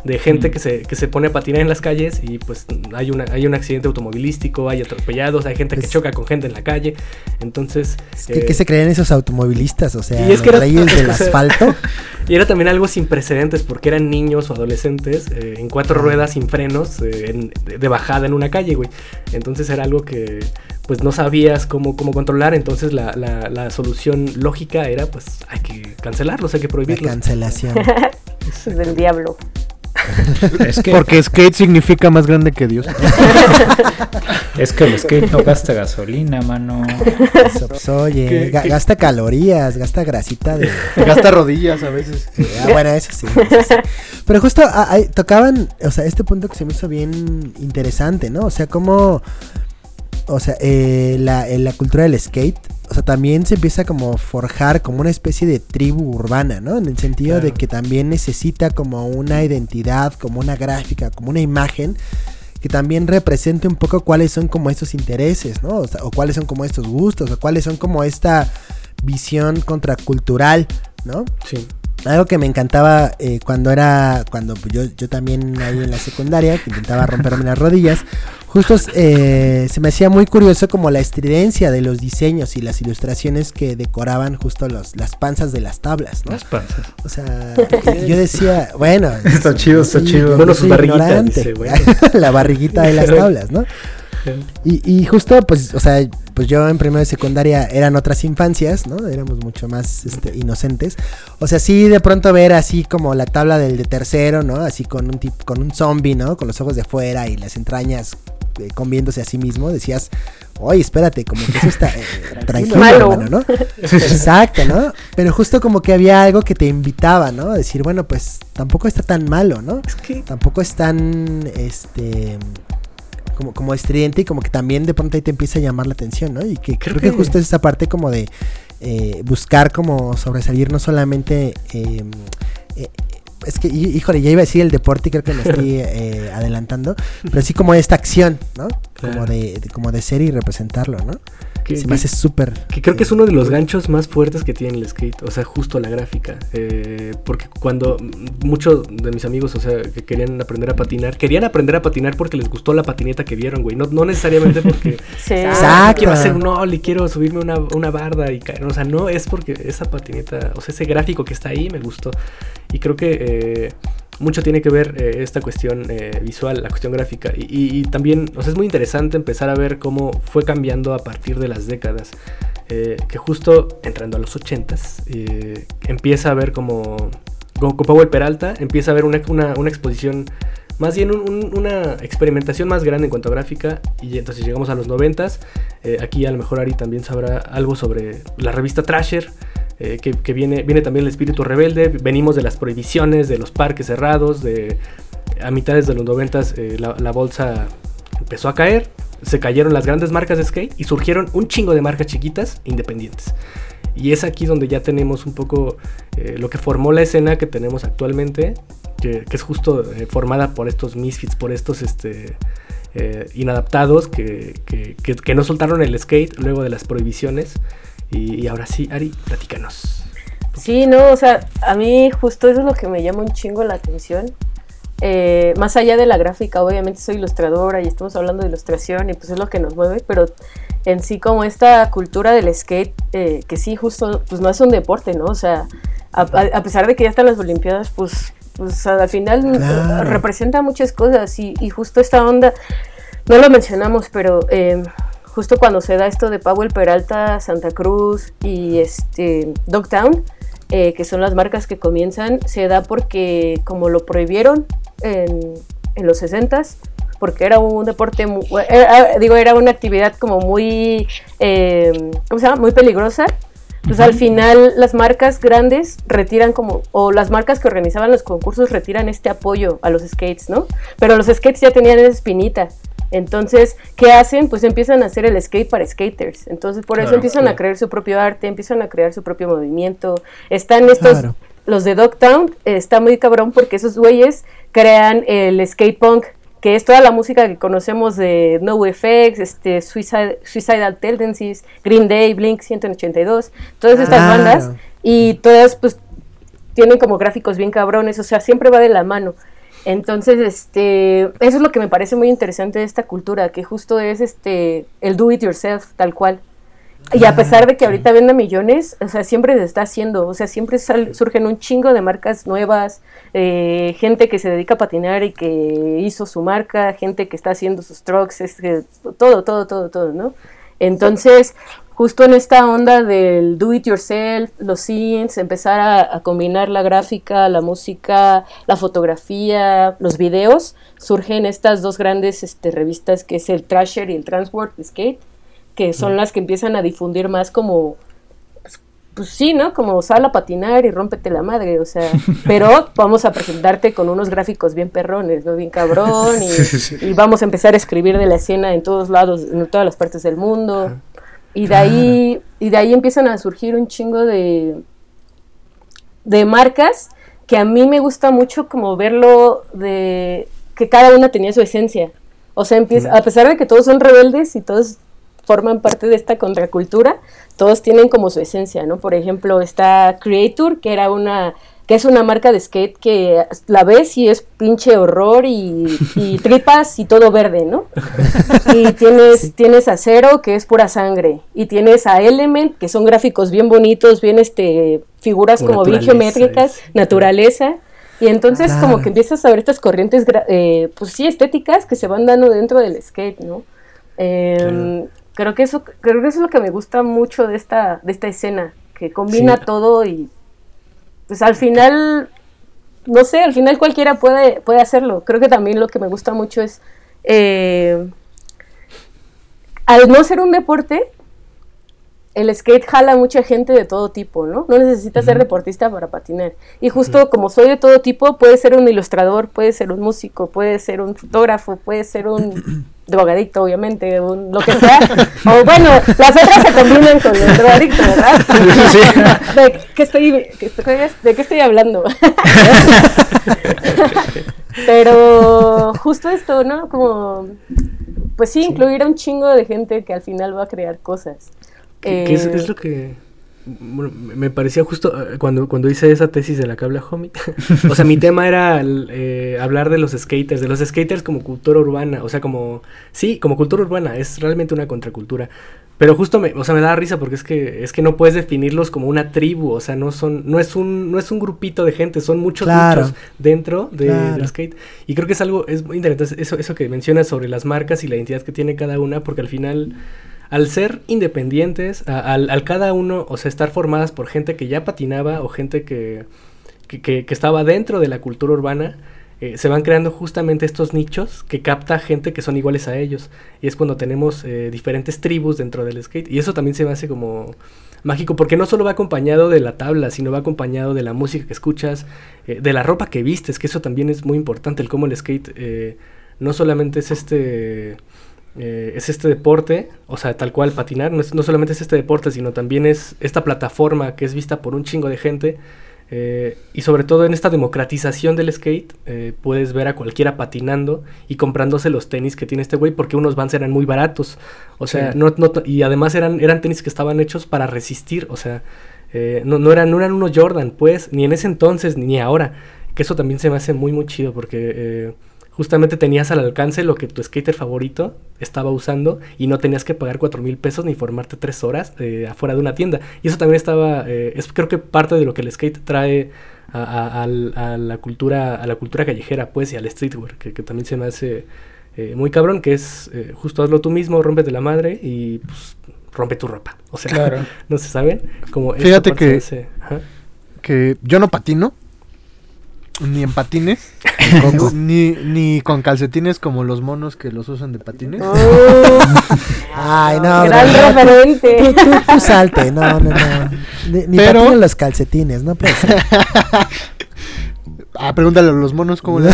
de gente Mm. que, se, que se pone a patinar en las calles y pues hay, una, hay un accidente automovilístico, hay atropellados, hay gente que choca con gente en la calle. Entonces... ¿Qué, eh, qué se creen esos automovilistas? O sea, Y es los que era- reyes del asfalto. Y era también algo sin precedentes porque eran niños o adolescentes eh, en cuatro ruedas sin frenos eh, en- de, bajada en una calle, güey. Entonces era algo que pues no sabías cómo, cómo controlar. Entonces la, la- la solución lógica era pues hay que cancelarlos, hay que La prohibirlos. cancelación. Es del diablo. Es que, Porque skate significa más grande que Dios. es que el skate no gasta gasolina, mano. Eso, pues, oye, ¿Qué- ga- qué? gasta calorías, gasta grasita de... Gasta rodillas a veces. Ah, bueno, eso sí, eso sí. Pero justo ah, ahí tocaban, o sea, este punto que se me hizo bien interesante, ¿no? O sea, cómo, o sea, eh, la, eh, la cultura del skate, o sea, también se empieza como a forjar como una especie de tribu urbana, ¿no? En el sentido de que también necesita como una identidad, como una gráfica, como una imagen que también represente un poco cuáles son como estos intereses, ¿no? O, sea, o cuáles son como estos gustos, o cuáles son como esta visión contracultural, ¿no? Sí. Algo que me encantaba eh, cuando era, cuando pues, yo, yo también ahí en la secundaria, que intentaba romperme las rodillas, justo eh, se me hacía muy curioso como la estridencia de los diseños y las ilustraciones que decoraban justo los, las panzas de las tablas, ¿no? Las panzas. O sea, yo decía, bueno, Está chido, está sí, chido. Bueno, sus barriguitas, dice, bueno. la barriguita de las tablas, ¿no? Y, y justo, pues, o sea, pues yo en primero de secundaria eran otras infancias, ¿no? Éramos mucho más este, inocentes. O sea, sí de pronto ver así como la tabla del de tercero, ¿no? Así con un tip, con un zombie, ¿no? Con los ojos de fuera y las entrañas eh, comiéndose a sí mismo, decías, oye, espérate, como que eso está eh, tranquilo, Malo. hermano, ¿no? Exacto, ¿no? Pero justo como que había algo que te invitaba, ¿no? A decir, bueno, pues tampoco está tan malo, ¿no? Es que tampoco es tan este como, como estridente y como que también de pronto ahí te empieza a llamar la atención, ¿no? Y que creo, Creo que, que- justo es esa parte como de eh, buscar como sobresalir no solamente eh, eh, es que, hí- híjole, ya iba a decir el deporte y creo que me estoy eh, adelantando, pero sí como esta acción, ¿no? Como de, de- como de ser y representarlo, ¿no? que- Se me hace súper... Que creo que es uno de los ganchos más fuertes que tiene el skate, o sea, justo la gráfica. Eh, porque cuando muchos de mis amigos, o sea, que querían aprender a patinar, querían aprender a patinar porque les gustó la patineta que vieron, güey. No, no necesariamente porque Sí. Exacto. quiero hacer un ollie, quiero subirme una, una barda y caer. O sea, no es porque esa patineta, o sea, ese gráfico que está ahí me gustó. Y creo que eh, mucho tiene que ver eh, esta cuestión eh, visual, la cuestión gráfica. Y, también, o sea, es muy interesante empezar a ver cómo fue cambiando a partir de las décadas. Eh, que justo entrando a los 80s, eh, empieza a ver como, como con Powell Peralta, empieza a ver una, una, una exposición, más bien un- un- una experimentación más grande en cuanto a gráfica. Y entonces llegamos a los 90s. eh, aquí a lo mejor Ari también sabrá algo sobre la revista Trasher. Eh, que, que viene, viene también el espíritu rebelde. Venimos de las prohibiciones, de los parques cerrados, de a mitades de los 90s eh, la, la bolsa empezó a caer, se cayeron las grandes marcas de skate y surgieron un chingo de marcas chiquitas independientes. Y es aquí donde ya tenemos un poco eh, lo que formó la escena que tenemos actualmente, que, que es justo eh, formada por estos misfits, por estos este, eh, inadaptados que- que- que no soltaron el skate luego de las prohibiciones. Y, y ahora sí, Ari, platícanos. Sí, no, o sea, a mí justo eso es lo que me llama un chingo la atención. eh, más allá de la gráfica, obviamente soy ilustradora y estamos hablando de ilustración y pues es lo que nos mueve, pero en sí como esta cultura del skate, eh, que sí, justo, pues no es un deporte, ¿no? O sea, a, pesar de que ya están las Olimpiadas, pues, pues al final Claro. representa muchas cosas y, y justo esta onda, no lo mencionamos, pero eh, justo cuando se da esto de Powell Peralta, Santa Cruz y este Dogtown, eh, que son las marcas que comienzan, se da porque como lo prohibieron en, en los 60s, porque era un deporte, era- digo, era una actividad como muy, eh, ¿cómo se llama? Muy peligrosa. Pues al final las marcas grandes retiran como, o las marcas que organizaban los concursos retiran este apoyo a los skates, ¿no? Pero los skates ya tenían esa espinita. Entonces, ¿qué hacen? Pues empiezan a hacer el skate para skaters. Entonces, por eso Claro, empiezan a crear su propio arte, empiezan a crear su propio movimiento. Están estos, Claro. los de Dogtown, eh, está muy cabrón porque esos güeyes crean el skate punk, que es toda la música que conocemos de No Effects, este, Suicide, Suicidal Tendencies, Green Day, Blink 182, todas estas bandas. Y todas, pues, tienen como gráficos bien cabrones, o sea, siempre va de la mano. Entonces, este, eso es lo que me parece muy interesante de esta cultura, que justo es este el do it yourself, tal cual. Y a pesar de que ahorita venda millones, o sea, siempre se está haciendo, o sea, siempre sal- surgen un chingo de marcas nuevas, eh, gente que se dedica a patinar y que hizo su marca, gente que está haciendo sus trucks, es que todo, todo, todo, todo, ¿no? Entonces, justo en esta onda del do it yourself, los scenes, empezar a, a combinar la gráfica, la música, la fotografía, los videos, surgen estas dos grandes este, revistas que es el Trasher y el Transworld Skate, que son las que empiezan a difundir más como pues, pues sí, ¿no? Como sal a patinar y rómpete la madre, o sea, pero vamos a presentarte con unos gráficos bien perrones, ¿no? Bien cabrón, y, Sí, sí, sí. y vamos a empezar a escribir de la escena en todos lados, en todas las partes del mundo. Y de ahí, y de ahí empiezan a surgir un chingo de, de marcas que a mí me gusta mucho como verlo de que cada una tenía su esencia. O sea, empieza, a pesar de que todos son rebeldes y todos forman parte de esta contracultura, todos tienen como su esencia, ¿no? Por ejemplo, está Creator, que era una que es una marca de skate que la ves y es pinche horror y, y tripas y todo verde, ¿no? Y tienes, tienes a Zero, que es pura sangre, y tienes a Element, que son gráficos bien bonitos, bien este figuras Como bien naturaleza, geométricas, es- naturaleza. Y entonces Claro. como que empiezas a ver estas corrientes, eh, pues sí, estéticas que se van dando dentro del skate, ¿no? Em, Creo que eso, creo que eso es lo que me gusta mucho de esta, de esta escena, que combina Sí. todo y pues al final, no sé, al final cualquiera puede, puede hacerlo. Creo que también lo que me gusta mucho es, eh, al no ser un deporte, el skate jala mucha gente de todo tipo, ¿no? No necesitas ser deportista para patinar. Y justo como soy de todo tipo, puede ser un ilustrador, puede ser un músico, puede ser un fotógrafo, puede ser un drogadicto, obviamente, un, lo que sea. o bueno, las otras se combinan con el drogadicto, ¿verdad? ¿De qué estoy, qué estoy- de qué estoy hablando? Pero justo esto, ¿no? Como, pues sí, incluir a un chingo de gente que al final va a crear cosas. Que, que es, Eh, es lo que bueno, me parecía justo eh, cuando, cuando hice esa tesis de la que habla Homie. o sea, mi tema era eh, hablar de los skaters, de los skaters como cultura urbana. O sea, como, sí, como cultura urbana, es realmente una contracultura. Pero justo me, o sea, me da risa porque es que, es que no puedes definirlos como una tribu, o sea, no son, no es un, no es un grupito de gente, son muchos Claro. muchos dentro de, Claro. del skate. Y creo que es algo, es muy interesante eso, eso que mencionas sobre las marcas y la identidad que tiene cada una, porque al final, al ser independientes, al, cada uno, o sea, estar formadas por gente que ya patinaba o gente que, que, estaba dentro de la cultura urbana, eh, se van creando justamente estos nichos que capta gente que son iguales a ellos. Y es cuando tenemos eh, diferentes tribus dentro del skate. Y eso también se me hace como mágico, porque no solo va acompañado de la tabla, sino va acompañado de la música que escuchas, eh, de la ropa que vistes, que eso también es muy importante, el cómo el skate no solamente es este... eh, es este deporte, o sea, tal cual patinar, no, es- no solamente es este deporte, sino también es esta plataforma que es vista por un chingo de gente, eh, y sobre todo en esta democratización del skate, eh, puedes ver a cualquiera patinando y comprándose los tenis que tiene este güey, porque unos Vans eran muy baratos. O sea, Sí. no, no y además eran, eran tenis que estaban hechos para resistir. O sea, no, no, eran, no eran unos Jordan, pues, ni en ese entonces, ni ahora. Que eso también se me hace muy, muy chido porque justamente tenías al alcance lo que tu skater favorito estaba usando y no tenías que pagar cuatro mil pesos ni formarte tres horas eh, afuera de una tienda. Y eso también estaba, eh, es creo que parte de lo que el skate trae a, a- la cultura a la cultura callejera pues y al streetwear que, que también se me hace eh, muy cabrón que es eh, justo hazlo tú mismo rómpete la madre y pues rompe tu ropa o sea Claro. no se saben como Fíjate que- se hace-. Que yo no patino. Ni en patines. ni, con, ni, ni con calcetines como los monos que los usan de patines. Oh, Ay, no, gran bro, referente. Tú, tú, tú salte, no, no, no. Ni, ni Pero- patinen los calcetines, no puede ser. Ah, pregúntale a los monos cómo le.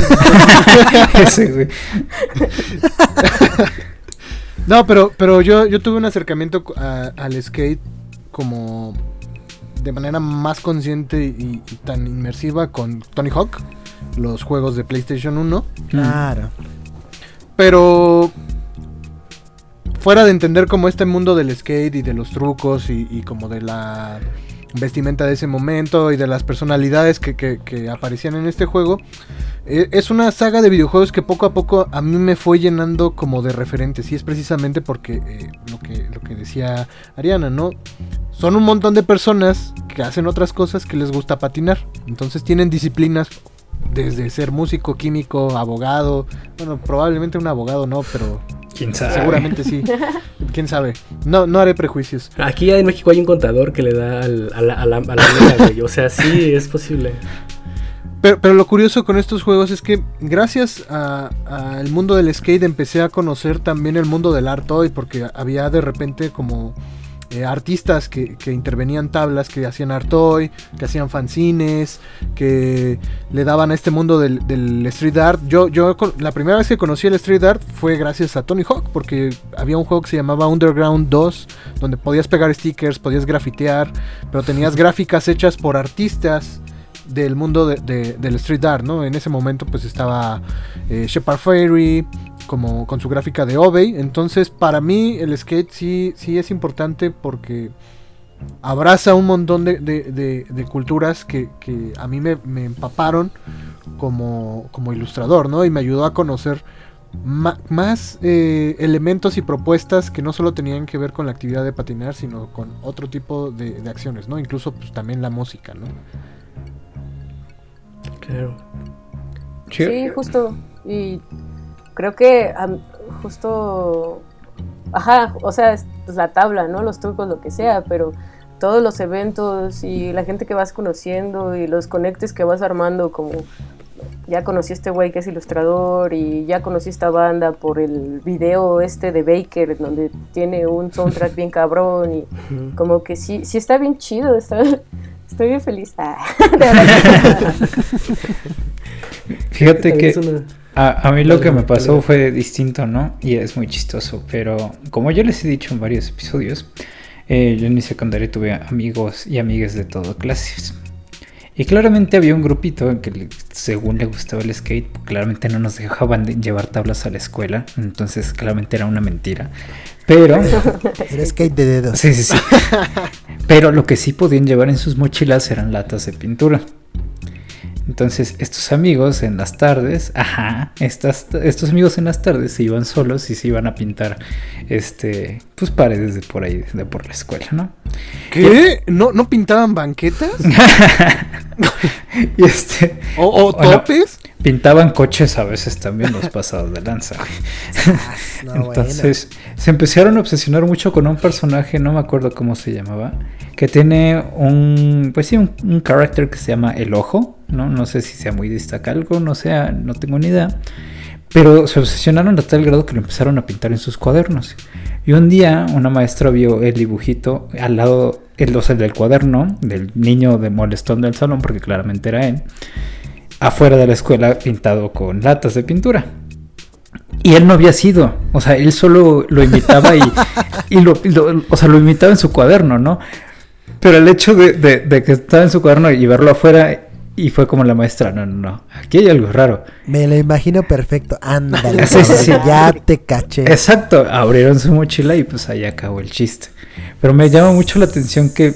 No, pero, pero yo, yo tuve un acercamiento a- al skate como de manera más consciente y, y tan inmersiva con Tony Hawk, los juegos de PlayStation 1. Claro. Pero fuera de entender como este mundo del skate y de los trucos y, y como de la vestimenta de ese momento y de las personalidades que, que- que aparecían en este juego, eh, es una saga de videojuegos que poco a poco a mí me fue llenando como de referentes y es precisamente porque eh, lo, que, lo que decía Ariana, ¿no? Son un montón de personas que hacen otras cosas que les gusta patinar, entonces tienen disciplinas desde ser músico, químico, abogado, bueno, probablemente un abogado no, pero ¿Quién sabe? seguramente sí, quién sabe, no, no haré prejuicios. aquí en México hay un contador que le da al- a la, a la, a la liga, güey. o sea sí es posible Pero, pero lo curioso con estos juegos es que gracias a- al mundo del skate empecé a conocer también el mundo del art toy porque había de repente como eh, artistas que, intervenían tablas, que hacían art toy, que hacían fanzines, que le daban a este mundo del, del street art. Yo, yo la primera vez que conocí el street art fue gracias a Tony Hawk porque había un juego que se llamaba Underground 2 donde podías pegar stickers, podías grafitear, pero tenías gráficas hechas por artistas del mundo de- de- del street art, ¿no? En ese momento pues estaba eh, Shepard Fairey como con su gráfica de Obey, entonces para mí el skate sí, sí es importante porque abraza un montón de, de- culturas que, a mí me, empaparon como, como ilustrador, ¿no? Y me ayudó a conocer más eh, elementos y propuestas que no solo tenían que ver con la actividad de patinar, sino con otro tipo de, de acciones, ¿no? Incluso pues también la música, ¿no? Claro Sí, justo. Y creo que justo, ajá, o sea, es pues, la tabla, ¿no? Los trucos, lo que sea, pero todos los eventos y la gente que vas conociendo y los conectes que vas armando, como ya conocí a este güey que es ilustrador y ya conocí esta banda por el video este de Baker, donde tiene un soundtrack bien cabrón y como que sí, sí está bien chido, está, estoy bien feliz. Ah, de verdad. Fíjate que a, a mí lo que me pasó fue distinto, ¿no? Y es muy chistoso, pero como yo les he dicho en varios episodios, eh, yo en mi secundaria tuve amigos y amigas de todo clases. Y claramente había un grupito en que según le gustaba el skate, claramente no nos dejaban de llevar tablas a la escuela, entonces claramente era una mentira. Pero Era skate de dedos. Sí, sí, sí. Pero lo que sí podían llevar en sus mochilas eran latas de pintura. Entonces, estos amigos en las tardes, ajá, estas, estos amigos en las tardes se iban solos y se iban a pintar, este, pues paredes de por ahí, de por la escuela, ¿no? ¿Qué? ¿No, ¿No pintaban banquetas? Y este, ¿O, topes? Pintaban coches a veces también los pasados de lanza. No, Entonces se empezaron a obsesionar mucho con un personaje, no me acuerdo cómo se llamaba, que tiene un, pues sí, un, un carácter que se llama El Ojo, ¿no? No sé si sea muy destacado, no sé, no tengo ni idea. Pero se obsesionaron a tal grado que lo empezaron a pintar en sus cuadernos. Y un día una maestra vio el dibujito al lado, el, o sea, del cuaderno del niño de molestón del salón, porque claramente era él, afuera de la escuela pintado con latas de pintura. Y él no había sido, o sea, él solo lo imitaba y, y lo, lo- o sea, lo imitaba en su cuaderno, ¿no? Pero el hecho de, de- de que estaba en su cuaderno y verlo afuera y fue como la maestra, no, no, no, aquí hay algo raro. Me lo imagino perfecto. Ándale. Sí, sí, sí. cabrón, Ya te caché. Exacto, abrieron su mochila y pues ahí acabó el chiste. Pero me llama mucho la atención que,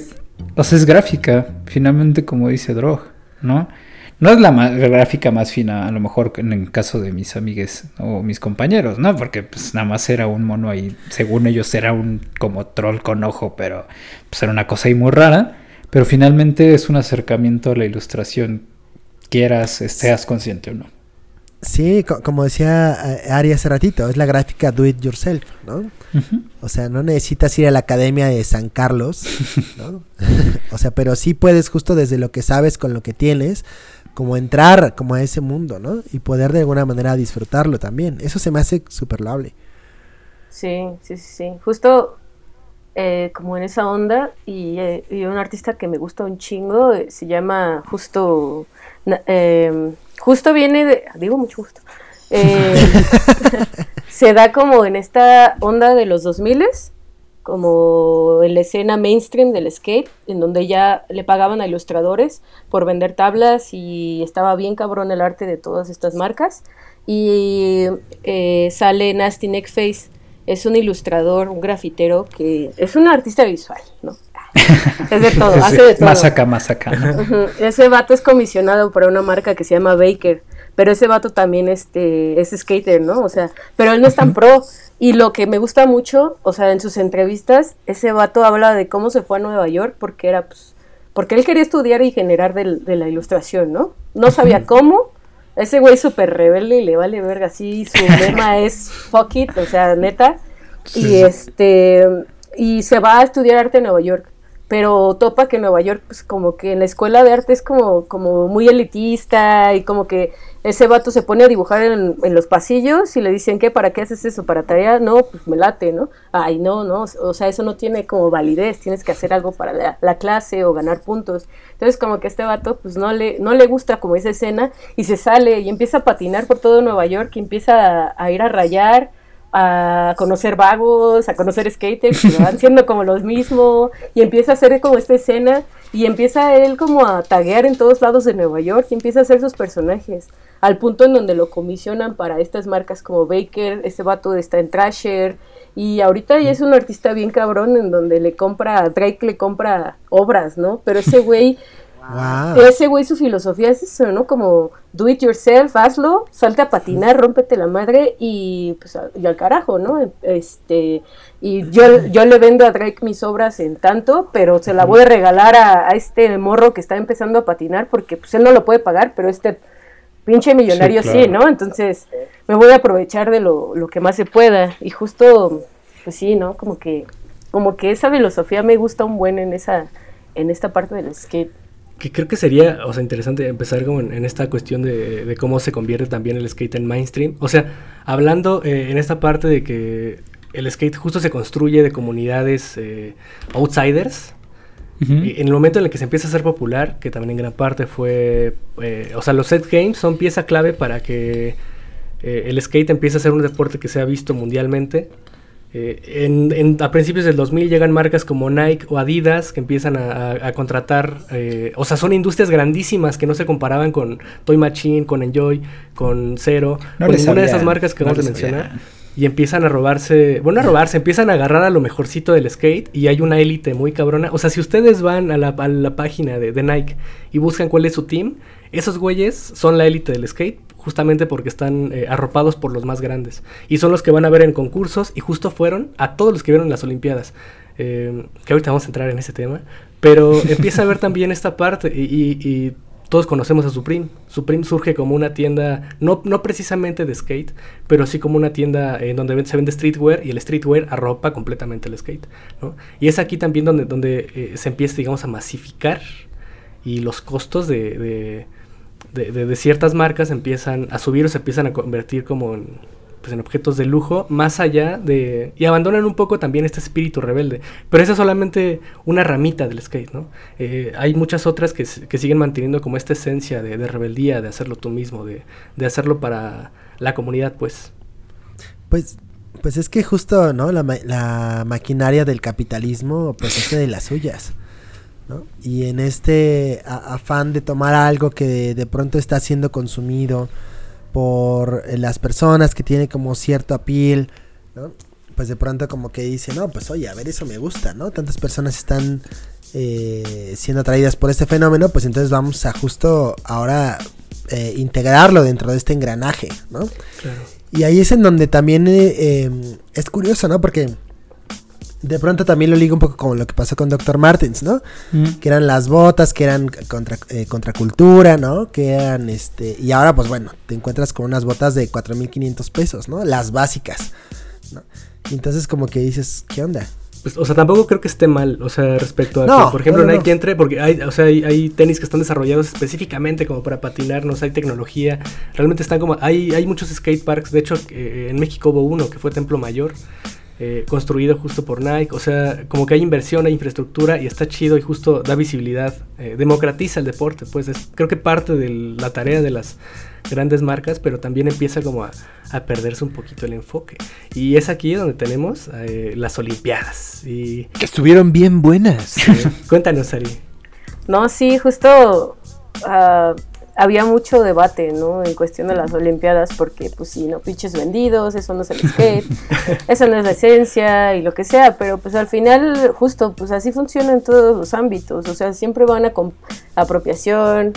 o sea, es gráfica, finalmente como dice Drog, ¿no? No es la ma- gráfica más fina, a lo mejor en el caso de mis amigues o mis compañeros, ¿no? Porque pues nada más era un mono ahí, según ellos era un como troll con ojo, pero pues era una cosa ahí muy rara. Pero finalmente es un acercamiento a la ilustración, quieras, seas consciente o no. Sí, co- como decía eh, Ari hace ratito, es la gráfica do it yourself, ¿no? O sea, no necesitas ir a la academia de San Carlos, ¿no? o sea, pero sí puedes justo desde lo que sabes con lo que tienes, como entrar como a ese mundo, ¿no? Y poder de alguna manera disfrutarlo también. Eso se me hace súper loable. Sí, sí, sí, sí. Justo eh, como en esa onda y, eh, y un artista que me gusta un chingo eh, se llama justo eh, justo viene de digo mucho gusto Eh, se da como en esta onda de los 2000 como en la escena mainstream del skate, en donde ya le pagaban a ilustradores por vender tablas y estaba bien cabrón el arte de todas estas marcas. Y eh, sale Nasty Neckface, es un ilustrador, un grafitero que es un artista visual, ¿no? Es de todo, hace de todo. Más acá, más acá. Ese vato es comisionado por una marca que se llama Baker, pero ese vato también este, es skater, ¿no? O sea, pero él no es tan pro. Y lo que me gusta mucho, o sea, en sus entrevistas, ese vato habla de cómo se fue a Nueva York porque era, pues, porque él quería estudiar y generar de la ilustración, ¿no? No sabía cómo. Ese güey súper rebelde y le vale verga, así su lema es fuck it, o sea, neta. Y este, y se va a estudiar arte en Nueva York pero topa que Nueva York, pues como que en la escuela de arte es como, como muy elitista y como que ese vato se pone a dibujar en, los pasillos y le dicen, ¿qué? ¿Para qué haces eso? ¿Para tarea? No, pues me late, ¿no? Ay, no, no, o sea, eso no tiene como validez, tienes que hacer algo para la, la clase o ganar puntos. Entonces como que este vato pues no le, no le gusta como esa escena y se sale y empieza a patinar por todo Nueva York y empieza a ir a rayar a conocer vagos, a conocer skaters que van siendo como los mismos y empieza a hacer como esta escena y empieza él como a taguear en todos lados de Nueva York y empieza a hacer sus personajes al punto en donde lo comisionan para estas marcas como Baker, este vato está en Trasher y ahorita ya es un artista bien cabrón en donde le compra, Drake le compra obras, ¿no? Pero ese güey Wow. ese güey, su filosofía es eso, ¿no? Como do it yourself, hazlo, salte a patinar, rómpete la madre y pues a- y al carajo, ¿no? Este, y yo, yo le vendo a Drake mis obras en tanto, pero se la voy a regalar a, a este morro que está empezando a patinar porque pues él no lo puede pagar, pero este pinche millonario sí, Sí. ¿no? Entonces me voy a aprovechar de lo, lo que más se pueda y justo, pues sí, ¿no? Como que, como que esa filosofía me gusta un buen en esa, en esta parte del skate. Que creo que sería, o sea, interesante empezar como en, en esta cuestión de, de cómo se convierte también el skate en mainstream. O sea, hablando eh, en esta parte de que el skate justo se construye de comunidades eh, outsiders. Y En el momento en el que se empieza a ser popular, que también en gran parte fue, eh, o sea, los set games son pieza clave para que eh, el skate empiece a ser un deporte que sea visto mundialmente. Eh, en, en- a principios del 2000 llegan marcas como Nike o Adidas que empiezan a, a- a contratar, eh, o sea, son industrias grandísimas que no se comparaban con Toy Machine, con Enjoy, con Zero, No con ninguna de esas marcas que no vamos a mencionar. sabían. Y empiezan a robarse, bueno, a robarse, empiezan a agarrar a lo mejorcito del skate y hay una élite muy cabrona. O sea, si ustedes van a la, a la página de, de Nike y buscan cuál es su team, esos güeyes son la élite del skate justamente porque están eh, arropados por los más grandes. Y son los que van a ver en concursos y justo fueron a todos los que vieron en las Olimpiadas. Eh, que ahorita vamos a entrar en ese tema. Pero empieza a ver también esta parte y, y- y todos conocemos a Supreme. Supreme surge como una tienda, no, no precisamente de skate, pero sí como una tienda en donde se vende streetwear y el streetwear arropa completamente el skate. ¿no? Y es aquí también donde, donde eh, se empieza, digamos, a masificar y los costos de, de, de- de- ciertas marcas empiezan a subir o se empiezan a convertir como en, pues, en objetos de lujo, más allá de... Y abandonan un poco también este espíritu rebelde. Pero esa es solamente una ramita del skate, ¿no? Eh, hay muchas otras que, que siguen manteniendo como esta esencia de, de rebeldía, de hacerlo tú mismo, de, de hacerlo para la comunidad, pues. Pues, pues es que justo, ¿no? La, ma- la maquinaria del capitalismo, pues hace de las suyas, ¿no? Y en este afán de tomar algo que de pronto está siendo consumido por eh, las personas que tiene como cierto appeal, ¿no? pues de pronto como que dice, no, pues oye, a ver, eso me gusta, ¿no? Tantas personas están eh, siendo atraídas por este fenómeno, pues entonces vamos a justo ahora eh, integrarlo dentro de este engranaje, ¿no? Claro. Y ahí es en donde también eh, es curioso, ¿no? Porque de pronto también lo ligo un poco con lo que pasó con Dr. Martins, ¿no? Mm. Que eran las botas, que eran contra, eh, contracultura, ¿no? Que eran, este... Y ahora, pues bueno, te encuentras con unas botas de 4.500 pesos, ¿no? Las básicas, ¿no? Y entonces como que dices, ¿qué onda? Pues, o sea, tampoco creo que esté mal, o sea, respecto a No, que, por ejemplo, no, no, Nike entre, porque hay, o sea, hay, hay tenis que están desarrollados específicamente como para patinarnos, hay tecnología, realmente están como, hay, hay muchos skate parks, de hecho, eh, en México hubo uno que fue Templo Mayor, eh, construido justo por Nike, o sea, como que hay inversión, hay infraestructura y está chido y justo da visibilidad, eh, democratiza el deporte, pues es, creo que parte de la tarea de las grandes marcas, pero también empieza como a, a perderse un poquito el enfoque. Y es aquí donde tenemos eh, las Olimpiadas. Y Que estuvieron bien buenas. eh, cuéntanos, Ari. No, sí, justo ah, había mucho debate, ¿no? En cuestión de las Olimpiadas, porque, pues sí, no, pinches vendidos, eso no es el skate, eso no es la esencia y lo que sea, pero pues al final, justo, pues así funciona en todos los ámbitos, o sea, siempre van a apropiación,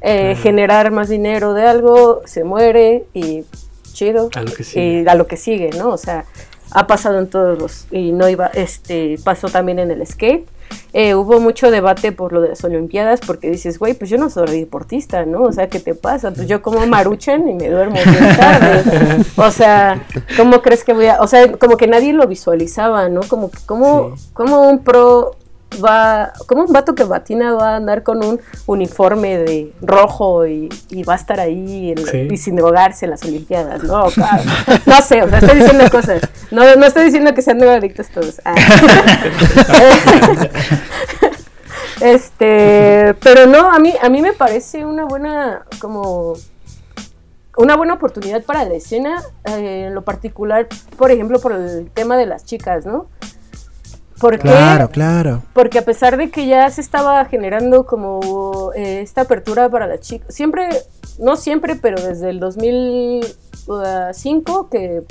eh, Claro. generar más dinero de algo, se muere y chido, A lo que sigue. y a lo que sigue, ¿no? O sea, ha pasado en todos los, y no iba, este, pasó también en el skate. Eh, hubo mucho debate por lo de las Olimpiadas porque dices, güey, pues yo no soy deportista, ¿no? O sea, ¿qué te pasa? Pues yo como maruchan y me duermo bien tarde. O sea, ¿cómo crees que voy a...? O sea, como que nadie lo visualizaba, ¿no? Como que, ¿cómo, Sí. cómo un pro va... ¿Cómo un vato que batina va a andar con un uniforme de rojo y, y va a estar ahí en- Sí. y sin drogarse en las Olimpiadas? No, claro. No sé, o sea, estoy diciendo cosas. No, no estoy diciendo que sean drogadictos todos. Ah. Este, pero no, a mí, a mí me parece una buena, como, una buena oportunidad para la escena, eh, en lo particular, por ejemplo, por el tema de las chicas, ¿no? Porque, Claro, claro. porque a pesar de que ya se estaba generando como eh, esta apertura para las chicas, siempre, no siempre, pero desde el 2005 que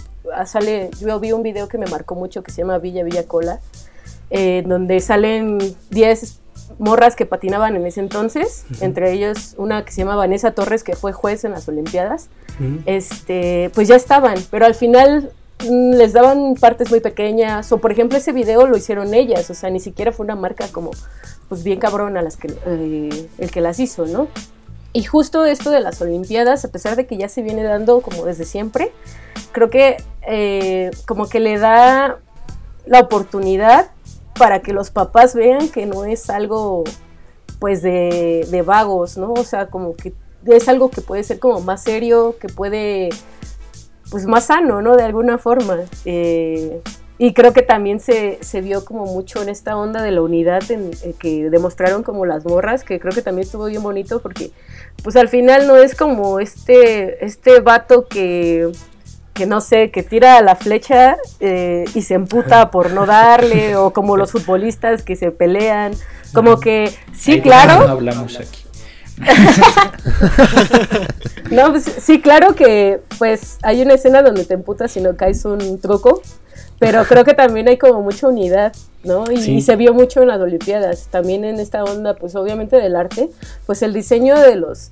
sale, yo vi un video que me marcó mucho que se llama Villa Villa Cola, eh, donde salen 10 morras que patinaban en ese entonces, entre ellos una que se llama Vanessa Torres, que fue juez en las Olimpiadas, este, pues ya estaban, pero al final les daban partes muy pequeñas, o por ejemplo ese video lo hicieron ellas, o sea, ni siquiera fue una marca como, pues bien cabrona las que, eh, el que las hizo, ¿no? Y justo esto de las Olimpiadas, a pesar de que ya se viene dando como desde siempre, creo que eh, como que le da la oportunidad para que los papás vean que no es algo pues de, de vagos, ¿no? O sea, como que es algo que puede ser como más serio, que puede, pues más sano, ¿no? De alguna forma. Eh, y creo que también se, se vio como mucho en esta onda de la unidad en, eh, que demostraron como las morras, que creo que también estuvo bien bonito porque pues al final no es como este, este vato que, que no sé, que tira la flecha eh, y se emputa por no darle, o como los futbolistas que se pelean, como que sí, claro. No hablamos aquí. No, pues, sí, claro que pues hay una escena donde te emputas y no caes un truco, pero creo que también hay como mucha unidad, ¿no? Y, Sí. y se vio mucho en las Olimpiadas, también en esta onda, pues obviamente del arte, pues el diseño de los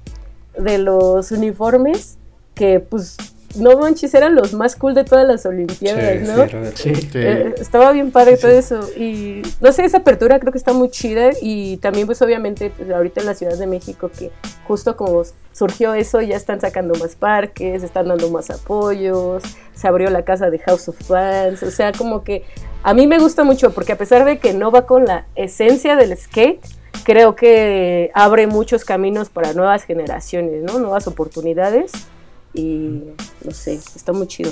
de los uniformes que pues no manches eran los más cool de todas las Olimpiadas, Sí, ¿no? sí, era- Sí. Eh, estaba bien padre Sí, todo sí. eso. Y no sé, esa apertura creo que está muy chida. Y también, pues, obviamente, pues, ahorita en la Ciudad de México, que justo como surgió eso, ya están sacando más parques, están dando más apoyos. Se abrió la casa de House of Fans. O sea, como que a mí me gusta mucho, porque a pesar de que no va con la esencia del skate, creo que abre muchos caminos para nuevas generaciones, ¿no? Nuevas oportunidades. Y no sé, está muy chido.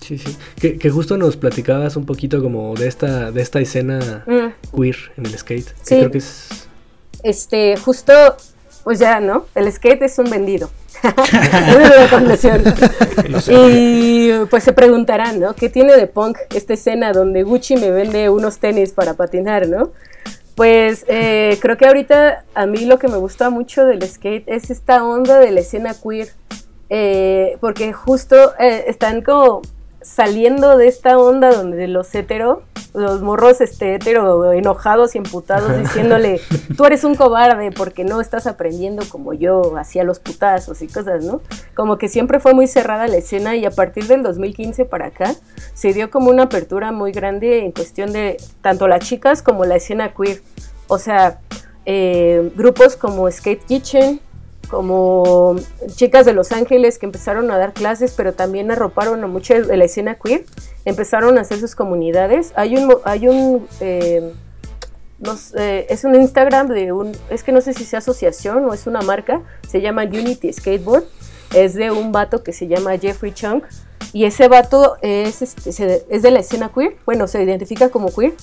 Sí, sí. Que, que justo nos platicabas un poquito como de esta, de esta escena Mm. queer en el skate. que Sí. creo que es. este, justo, pues ya, ¿no? El skate es un vendido. Es y pues se preguntarán, ¿no? ¿Qué tiene de punk esta escena donde Gucci me vende unos tenis para patinar, ¿no? Pues eh, creo que ahorita a mí lo que me gusta mucho del skate es esta onda de la escena queer. Eh, porque justo eh, están como saliendo de esta onda donde los hetero, los morros este hetero enojados y emputados diciéndole, tú eres un cobarde porque no estás aprendiendo como yo hacía los putazos y cosas, ¿no? Como que siempre fue muy cerrada la escena y a partir del 2015 para acá se dio como una apertura muy grande en cuestión de tanto las chicas como la escena queer. O sea, eh, grupos como Skate Kitchen, como chicas de Los Ángeles que empezaron a dar clases, pero también arroparon a mucha de la escena queer, empezaron a hacer sus comunidades. Hay un, hay un, eh, no sé, es un Instagram de un, es que no sé si sea asociación o es una marca, se llama Unity Skateboard, es de un vato que se llama Jeffrey Chung, y ese vato es, este, es de la escena queer, bueno, se identifica como queer,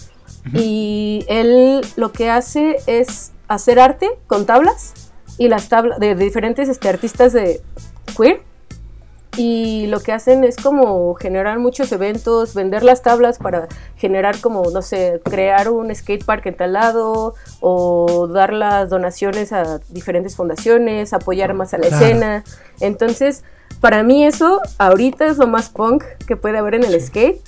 y él lo que hace es hacer arte con tablas y las tablas de, diferentes este, artistas de queer y lo que hacen es como generar muchos eventos, vender las tablas para generar como, no sé, crear un skate park en tal lado o dar las donaciones a diferentes fundaciones, apoyar más a la Claro. escena. Entonces, para mí eso ahorita es lo más punk que puede haber en el skate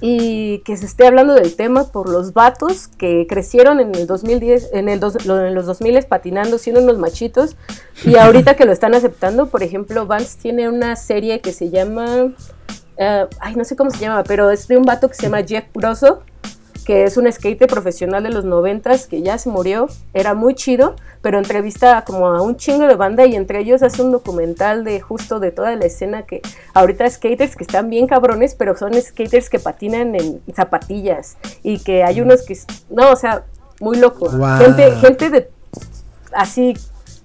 y que se esté hablando del tema por los vatos que crecieron en el 2010, en, el dos- en los 2000 patinando, siendo unos machitos, y ahorita que lo están aceptando, por ejemplo, Vance tiene una serie que se llama, eh, ay, no sé cómo se llama, pero es de un vato que se llama Jeff Grosso, que es un skater profesional de los noventas que ya se murió, era muy chido, pero entrevista como a un chingo de banda y entre ellos hace un documental de justo de toda la escena que ahorita skaters que están bien cabrones, pero son skaters que patinan en zapatillas y que hay unos que, no, o sea, muy loco. Gente, gente de así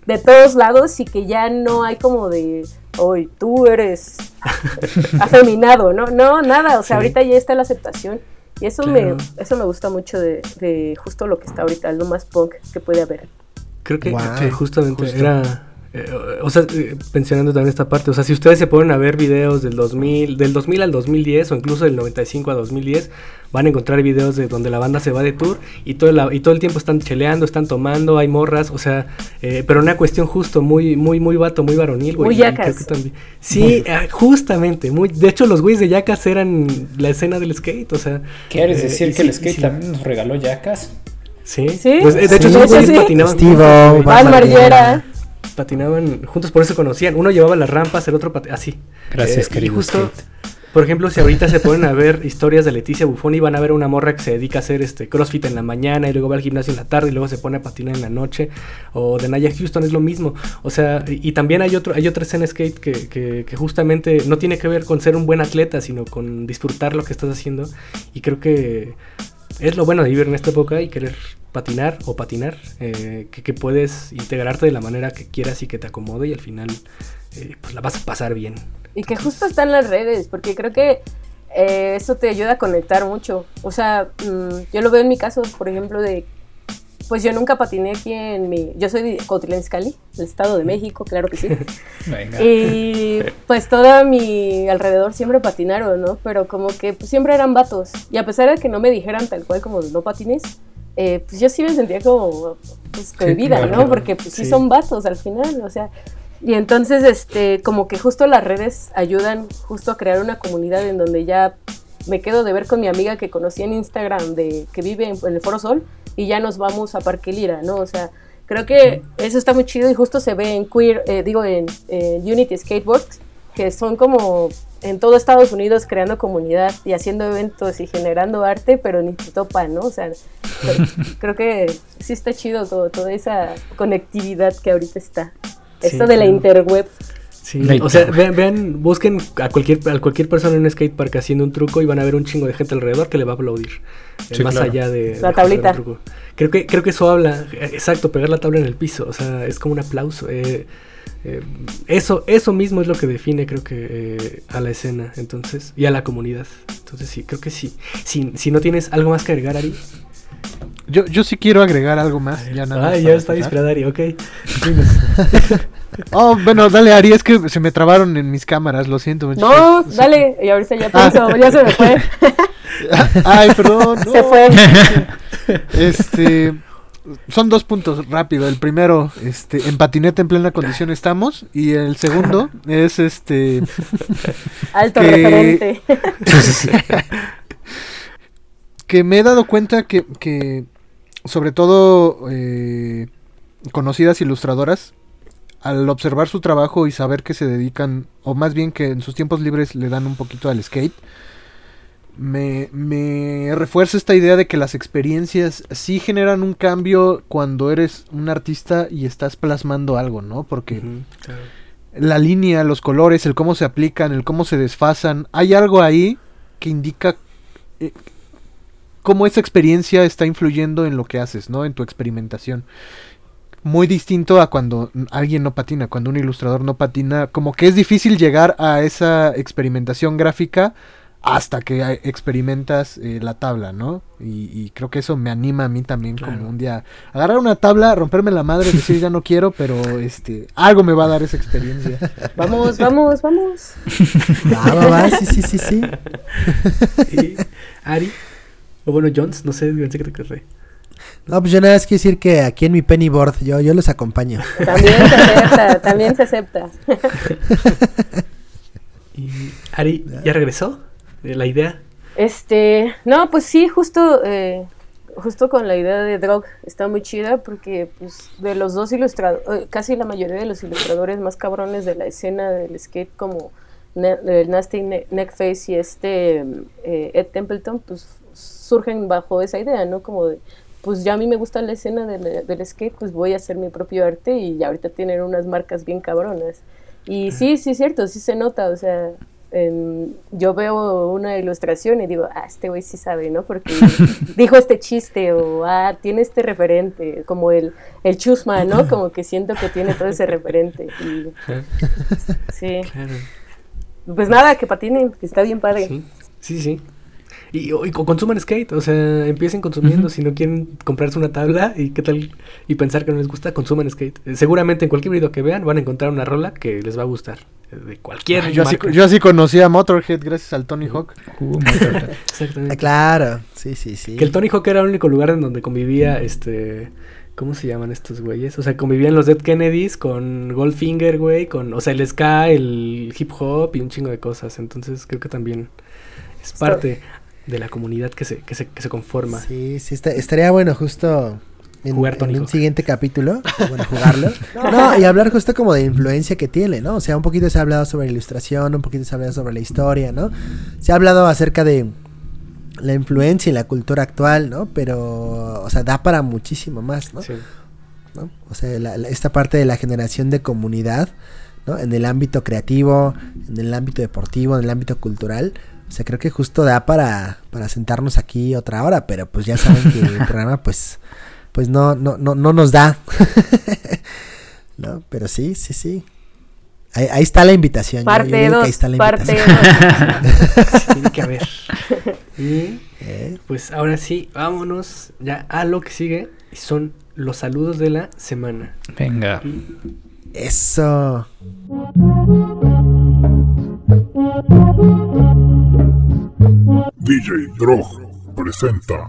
de todos lados y que ya no hay como de, hoy tú eres afeminado, ¿no? No, nada, o sea, Sí. ahorita ya está la aceptación. Y eso, Claro. me, eso me gusta mucho de, de justo lo que está ahorita, lo más punk que puede haber. Creo que Wow. que justamente Justo. era... eh, o sea, eh, mencionando también esta parte, o sea, si ustedes se ponen a ver videos del 2000, del 2000 al 2010 o incluso del 95 a 2010, van a encontrar videos de donde la banda se va de tour y todo, el- y todo el tiempo están cheleando, están tomando, hay morras, o sea, eh, pero una cuestión justo, muy, muy, muy vato, muy varonil, güey. Muy y yacas. Sí, ah, justamente, muy, de hecho los güeyes de Yacas eran la escena del skate, o sea. ¿Quieres eh, decir y que el skate sí. también nos regaló yacas? Sí, Sí, Pues, eh, de hecho, sí, esos de güeyes patinaban Margera. patinaban juntos, por eso se conocían. Uno llevaba las rampas, el otro pati- así. Gracias, Eh, y querido justo, skate. Por ejemplo, si ahorita se ponen a ver historias de Leticia Buffoni, van a ver una morra que se dedica a hacer este CrossFit en la mañana y luego va al gimnasio en la tarde y luego se pone a patinar en la noche. O de Naya Houston es lo mismo. O sea, y, también hay otro, hay otra escena skate que, que justamente no tiene que ver con ser un buen atleta, sino con disfrutar lo que estás haciendo. Y creo que es lo bueno de vivir en esta época y querer patinar o patinar, eh, que, que puedes integrarte de la manera que quieras y que te acomode y al final eh, pues la vas a pasar bien. Y que justo está en las redes, porque creo que eh, eso te ayuda a conectar mucho. O sea, mm, yo lo veo en mi caso, por ejemplo, de. Pues yo nunca patiné aquí en mi. Yo soy de Cotitlán Izcalli, el Estado de México, claro que sí. Venga. Y pues todo mi alrededor siempre patinaron, ¿no? Pero como que pues, siempre eran vatos. Y a pesar de que no me dijeran tal cual como no patines, eh, pues yo sí me sentía como pues, cohibida, claro, ¿no? Porque pues sí. Sí. son vatos al final, o sea. Y entonces, este, como que justo las redes ayudan justo a crear una comunidad en donde ya me quedo de ver con mi amiga que conocí en Instagram, de que vive en, en el Foro Sol, y ya nos vamos a Parque Lira, ¿no? O sea, creo que eso está muy chido y justo se ve en Queer, eh, digo, en, en Unity Skateboards, que son como en todo Estados Unidos creando comunidad y haciendo eventos y generando arte, pero ni te topan, ¿no? O sea, creo, que sí está chido todo, toda esa conectividad que ahorita está. Sí, Esto de la interweb. Sí, La o sea, vean, vean, busquen a cualquier, a cualquier persona en un skatepark haciendo un truco y van a ver un chingo de gente alrededor que le va a aplaudir. eh, Sí, más claro. allá de, La tablita. truco. Creo que, creo que eso habla, exacto, pegar la tabla en el piso. O sea, es como un aplauso. eh, eh, eso, eso mismo es lo que define, creo que, eh, a la escena, entonces, y a la comunidad. Entonces sí, creo que sí. Si, si no tienes algo más que agregar, Ari. Yo, yo sí quiero agregar algo más. Ya nada Ah, más ya está inspirada Ari, ok. Oh, bueno, dale, Ari, es que se me trabaron en mis cámaras, lo siento. No, dale, y ahorita ya pienso, ya se me fue. Ay, perdón. no. Se fue. Este, son dos puntos rápido. El primero, este, en patineta en plena condición estamos. Y el segundo es este. Alto Que- referente. que me he dado cuenta que, que sobre todo eh, conocidas ilustradoras, al observar su trabajo y saber que se dedican, o más bien que en sus tiempos libres le dan un poquito al skate, me, me refuerza esta idea de que las experiencias sí generan un cambio cuando eres un artista y estás plasmando algo, ¿no? Porque claro. la línea, los colores, el cómo se aplican, el cómo se desfasan, hay algo ahí que indica eh, cómo esa experiencia está influyendo en lo que haces, ¿no? En tu experimentación. Muy distinto a cuando alguien no patina, cuando un ilustrador no patina, como que es difícil llegar a esa experimentación gráfica hasta que eh, experimentas eh, la tabla, ¿no? Y, y creo que eso me anima a mí también Claro. como un día agarrar una tabla, romperme la madre, decir ya no quiero, pero este algo me va a dar esa experiencia. Vamos, vamos, vamos. Va, va, va, sí, sí, sí, sí. Ari, o bueno, Jones, no sé, pensé que te querré. No, pues yo nada más quiero decir que aquí en mi pennyboard yo, yo los acompaño. También se acepta, también se acepta. Y Ari, ¿ya regresó? Eh, La idea. Este, no, pues sí, justo, eh, justo con la idea de Drog está muy chida porque pues de los dos ilustradores, casi la mayoría de los ilustradores más cabrones de la escena del skate como Ne- el Nasty Ne- Neckface y este eh, Ed Templeton, pues surgen bajo esa idea, ¿no? Como de, pues ya a mí me gusta la escena del, del skate, pues voy a hacer mi propio arte y ahorita tienen unas marcas bien cabronas. Y sí, sí es cierto, sí se nota, o sea, yo veo una ilustración y digo, ah, este güey sí sabe, ¿no? Porque dijo este chiste o, ah, tiene este referente, como el, el chusma, ¿no? Como que siento que tiene todo ese referente. Y, sí, Claro. pues nada, que patinen, que está bien padre. Sí, sí, sí. Y, y co- consuman skate, o sea, empiecen consumiendo. Si no quieren comprarse una tabla y qué tal y pensar que no les gusta, consuman skate. Eh, seguramente en cualquier video que vean van a encontrar una rola que les va a gustar. De cualquier. Yo, así, yo así conocí a Motorhead gracias al Tony Hawk. Uh, Motorhead. Ah, Exactamente. claro, sí, sí, sí. Que el Tony Hawk era el único lugar en donde convivía este. ¿Cómo se llaman estos güeyes? O sea, convivían los Dead Kennedys con Goldfinger, güey, con, o sea, el ska, el hip hop y un chingo de cosas. Entonces creo que también es parte de la comunidad que se, que se, que se conforma. Sí, sí, está- estaría bueno justo en, Jugar en Tony un siguiente capítulo, bueno, jugarlo. No, y hablar justo como de influencia que tiene, ¿no? O sea, un poquito se ha hablado sobre ilustración, un poquito se ha hablado sobre la historia, ¿no? Se ha hablado acerca de la influencia y la cultura actual, ¿no? Pero, o sea, da para muchísimo más, ¿no? Sí. ¿no? O sea, la- la- esta parte de la generación de comunidad, ¿no? En el ámbito creativo, en el ámbito deportivo, en el ámbito cultural. O sea, creo que justo da para, para sentarnos aquí otra hora, pero pues ya saben que el programa pues, pues no, no, no, no nos da. ¿No? Pero sí, sí, sí. Ahí, ahí está la invitación. yo- yo Parte que 2, ahí está la parte invitación. 2. Tiene que haber. Y Eh, pues ahora sí, vámonos ya a lo que sigue. Son los saludos de la semana. Venga. Eso. DJ Drog presenta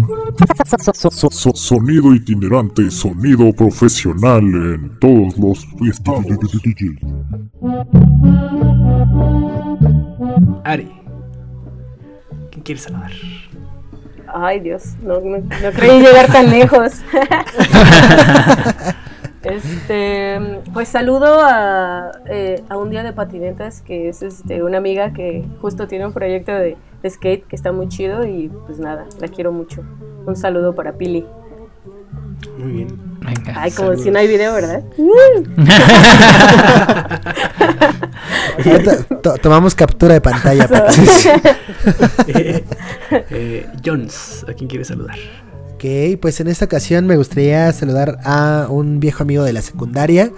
So- so- Sonido itinerante, sonido profesional en todos los estados. Ari. ¿Quién quiere saludar? Ay, Dios, no, no, no creí llegar tan lejos. Este, pues saludo a, eh, a un día de patinetas que es este, una amiga que justo tiene un proyecto de, de skate que está muy chido y pues nada, la quiero mucho. Un saludo para Pili. Muy bien. Venga. Ay, como saludos. si no hay video, ¿verdad? Tomamos captura de pantalla. Eh, eh, Jones, ¿a quién quiere saludar? Ok, pues en esta ocasión me gustaría saludar a un viejo amigo de la secundaria,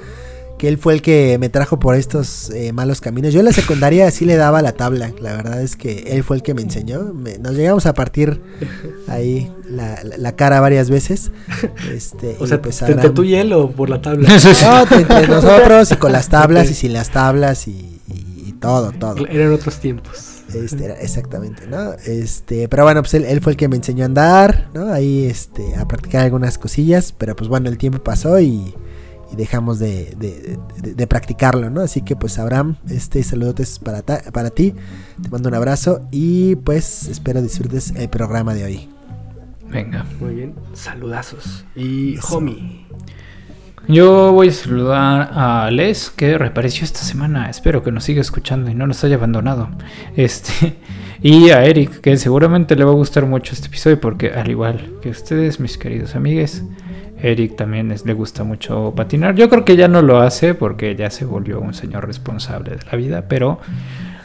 que él fue el que me trajo por estos eh, malos caminos. Yo en la secundaria sí le daba la tabla, la verdad es que él fue el que me enseñó. Me- nos llegamos a partir ahí la, la- la cara varias veces. Este, O sea, pues ¿te- ahora- ¿te tú y él o por la tabla? No, entre- entre nosotros y con las tablas y sin las tablas y, y- y todo, todo. Eran otros tiempos. Este, exactamente, ¿no? Este, pero bueno, pues él, él fue el que me enseñó a andar, ¿no? Ahí, este, a practicar algunas cosillas, pero pues bueno, el tiempo pasó y, y dejamos de, de- de- de practicarlo, ¿no? Así que pues Abraham, este, saludotes para, ta- para ti, te mando un abrazo y pues espero disfrutes el programa de hoy. Venga. Muy bien. Saludazos. Y Eso. homie. Yo voy a saludar a Les, que reapareció esta semana. Espero que nos siga escuchando y no nos haya abandonado. Este. Y a Eric, que seguramente le va a gustar mucho este episodio, porque al igual que ustedes, mis queridos amigues, Eric también es- le gusta mucho patinar. Yo creo que ya no lo hace porque ya se volvió un señor responsable de la vida, pero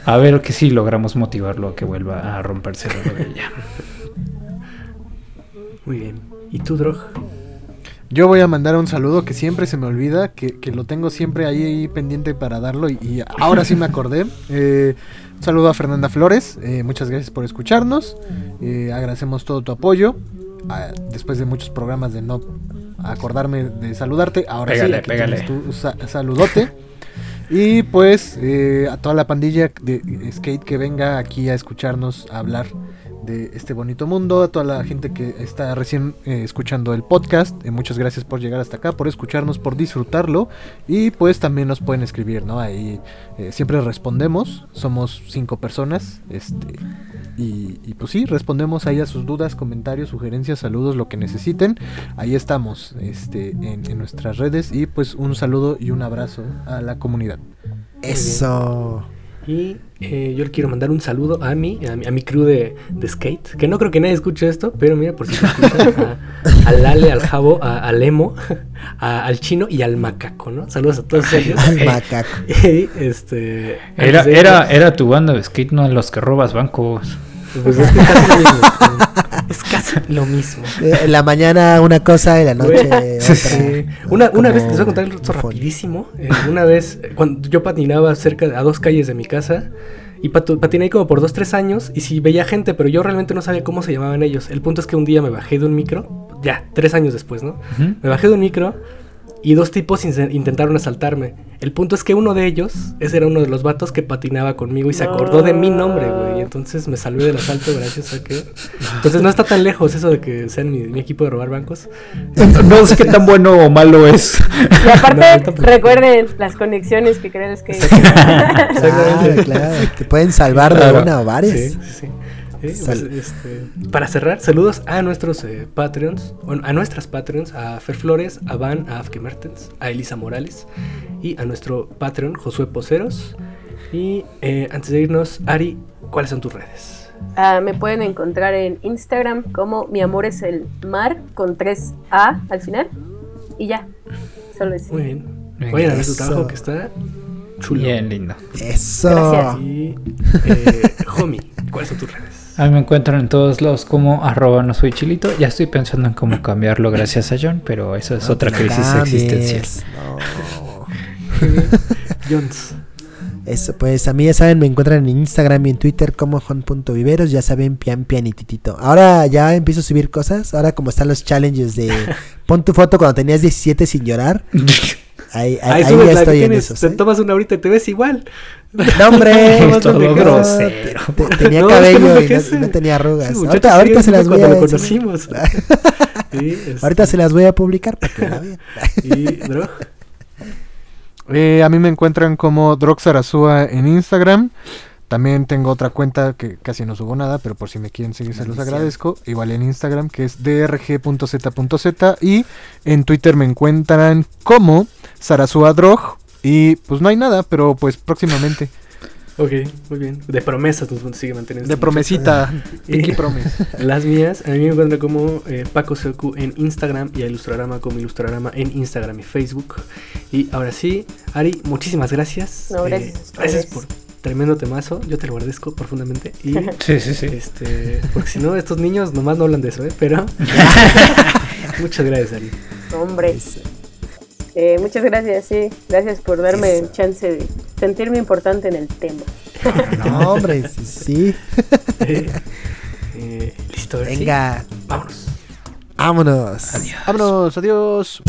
a ver que si logramos motivarlo a que vuelva a romperse la rodilla. Muy bien. ¿Y tú, Drog? Yo voy a mandar un saludo que siempre se me olvida, que, que lo tengo siempre ahí, ahí pendiente para darlo y, y ahora sí me acordé. Eh, un saludo a Fernanda Flores, eh, muchas gracias por escucharnos, eh, agradecemos todo tu apoyo. Ah, después de muchos programas de no acordarme de saludarte, ahora Pégale, sí, aquí pégale. tienes tu sa- saludote. Y pues eh, a toda la pandilla de skate que venga aquí a escucharnos a hablar de este bonito mundo, a toda la gente que está recién eh, escuchando el podcast, eh, muchas gracias por llegar hasta acá, por escucharnos, por disfrutarlo y pues también nos pueden escribir, ¿no? Ahí eh, siempre respondemos, somos cinco personas, este y, pues sí, respondemos ahí a sus dudas, comentarios, sugerencias, saludos, lo que necesiten. Ahí estamos este, en nuestras redes y pues un saludo y un abrazo a la comunidad. Eso. Y eh, yo le quiero mandar un saludo a mí, a mi, a mi crew de, de skate. Que no creo que nadie escuche esto, pero mira, por si lo escuchan. a- Al Lale, al Jabo, a- al Emo, a- al Chino y al Macaco, ¿no? Saludos a todos ellos. Al macaco. Y este. Era, era, era tu banda de skate, no los que robas bancos. Pues es que casi lo mismo. Es casi lo mismo. Eh, En la mañana una cosa y la noche otra. sí. Una, una vez, les voy a contar esto rapidísimo. Eh, una vez, cuando yo patinaba cerca, a dos calles de mi casa, y patu- patiné ahí como por dos, tres años, y sí veía gente, pero yo realmente no sabía cómo se llamaban ellos. El punto es que un día me bajé de un micro, ya, tres años después, ¿no? Me bajé de un micro y dos tipos intentaron asaltarme. El punto es que uno de ellos, ese era uno de los vatos que patinaba conmigo y se acordó de mi nombre, güey. Y entonces me salvé del asalto gracias a que... Entonces no está tan lejos eso de que sean mi, mi equipo de robar bancos. No sé qué tan bueno o malo es. Y aparte, No, recuerden las conexiones que crees que... Exactamente. claro. Te pueden salvar de Claro. una o varias. Sí, sí, sí. Eh, Sal- pues, este, para cerrar, saludos a nuestros eh, Patreons, bueno, a nuestras Patreons, a Fer Flores, a Van, a Afke Mertens, a Elisa Morales y a nuestro Patreon, Josué Poceros. Y eh, antes de irnos, Ari, ¿cuáles son tus redes? Ah, me pueden encontrar en Instagram como mi amor es el mar con 3A al final. Y ya, solo es. Muy bien. Vayan a ver su eso. trabajo que está chulo. Bien lindo. Eso. Gracias. Y, eh, homie, ¿cuáles son tus redes? A mí me encuentran en todos lados como arroba no soy chilito. Ya estoy pensando en cómo cambiarlo gracias a John, pero eso es No otra crisis cambies. existencial. No. Jones. Eso, pues a mí ya saben, me encuentran en Instagram y en Twitter como Jon.viveros, ya saben, pian pian y titito. Ahora ya empiezo a subir cosas, ahora como están los challenges de pon tu foto cuando tenías 17 sin llorar. Ahí, ahí, Ahí ahí ya la que estoy en tienes, esos. te ¿eh? tomas una ahorita y te ves igual. No, hombre, Es todo no, grosero. te- te- tenía No, es que no cabello y no, y no tenía arrugas. Sí, ahorita se las voy a lo enseñar. conocimos. Sí, este, Ahorita se las voy a publicar para que la vean. Y Drog. Eh, a mí me encuentran como Droxarazúa en Instagram. También tengo otra cuenta que casi no subo nada, pero por si me quieren seguir se los agradezco. Igual en Instagram que es drg.z.z y en Twitter me encuentran como Sarasúa Drog. Y pues no hay nada, pero pues próximamente. Ok, muy bien. De promesas nos sigue manteniendo. De promesita. Y- Pinky muchacho. Las mías, a mí me encuentran como eh, Paco Secu en Instagram y a Ilustrarama como Ilustrarama en Instagram y Facebook. Y ahora sí, Ari, muchísimas gracias. No, Eh, gracias gracias por tremendo temazo. Yo te lo agradezco profundamente. Y Sí, sí, sí. este, porque si no, estos niños nomás no hablan de eso, ¿eh? Pero muchas gracias, Ari. Hombre, eh, muchas gracias, sí. Gracias por darme Eso. el chance de sentirme importante en el tema. No, hombre, sí. sí. Eh, eh, listo, sí. Venga, Vámonos. vámonos. Vámonos, adiós.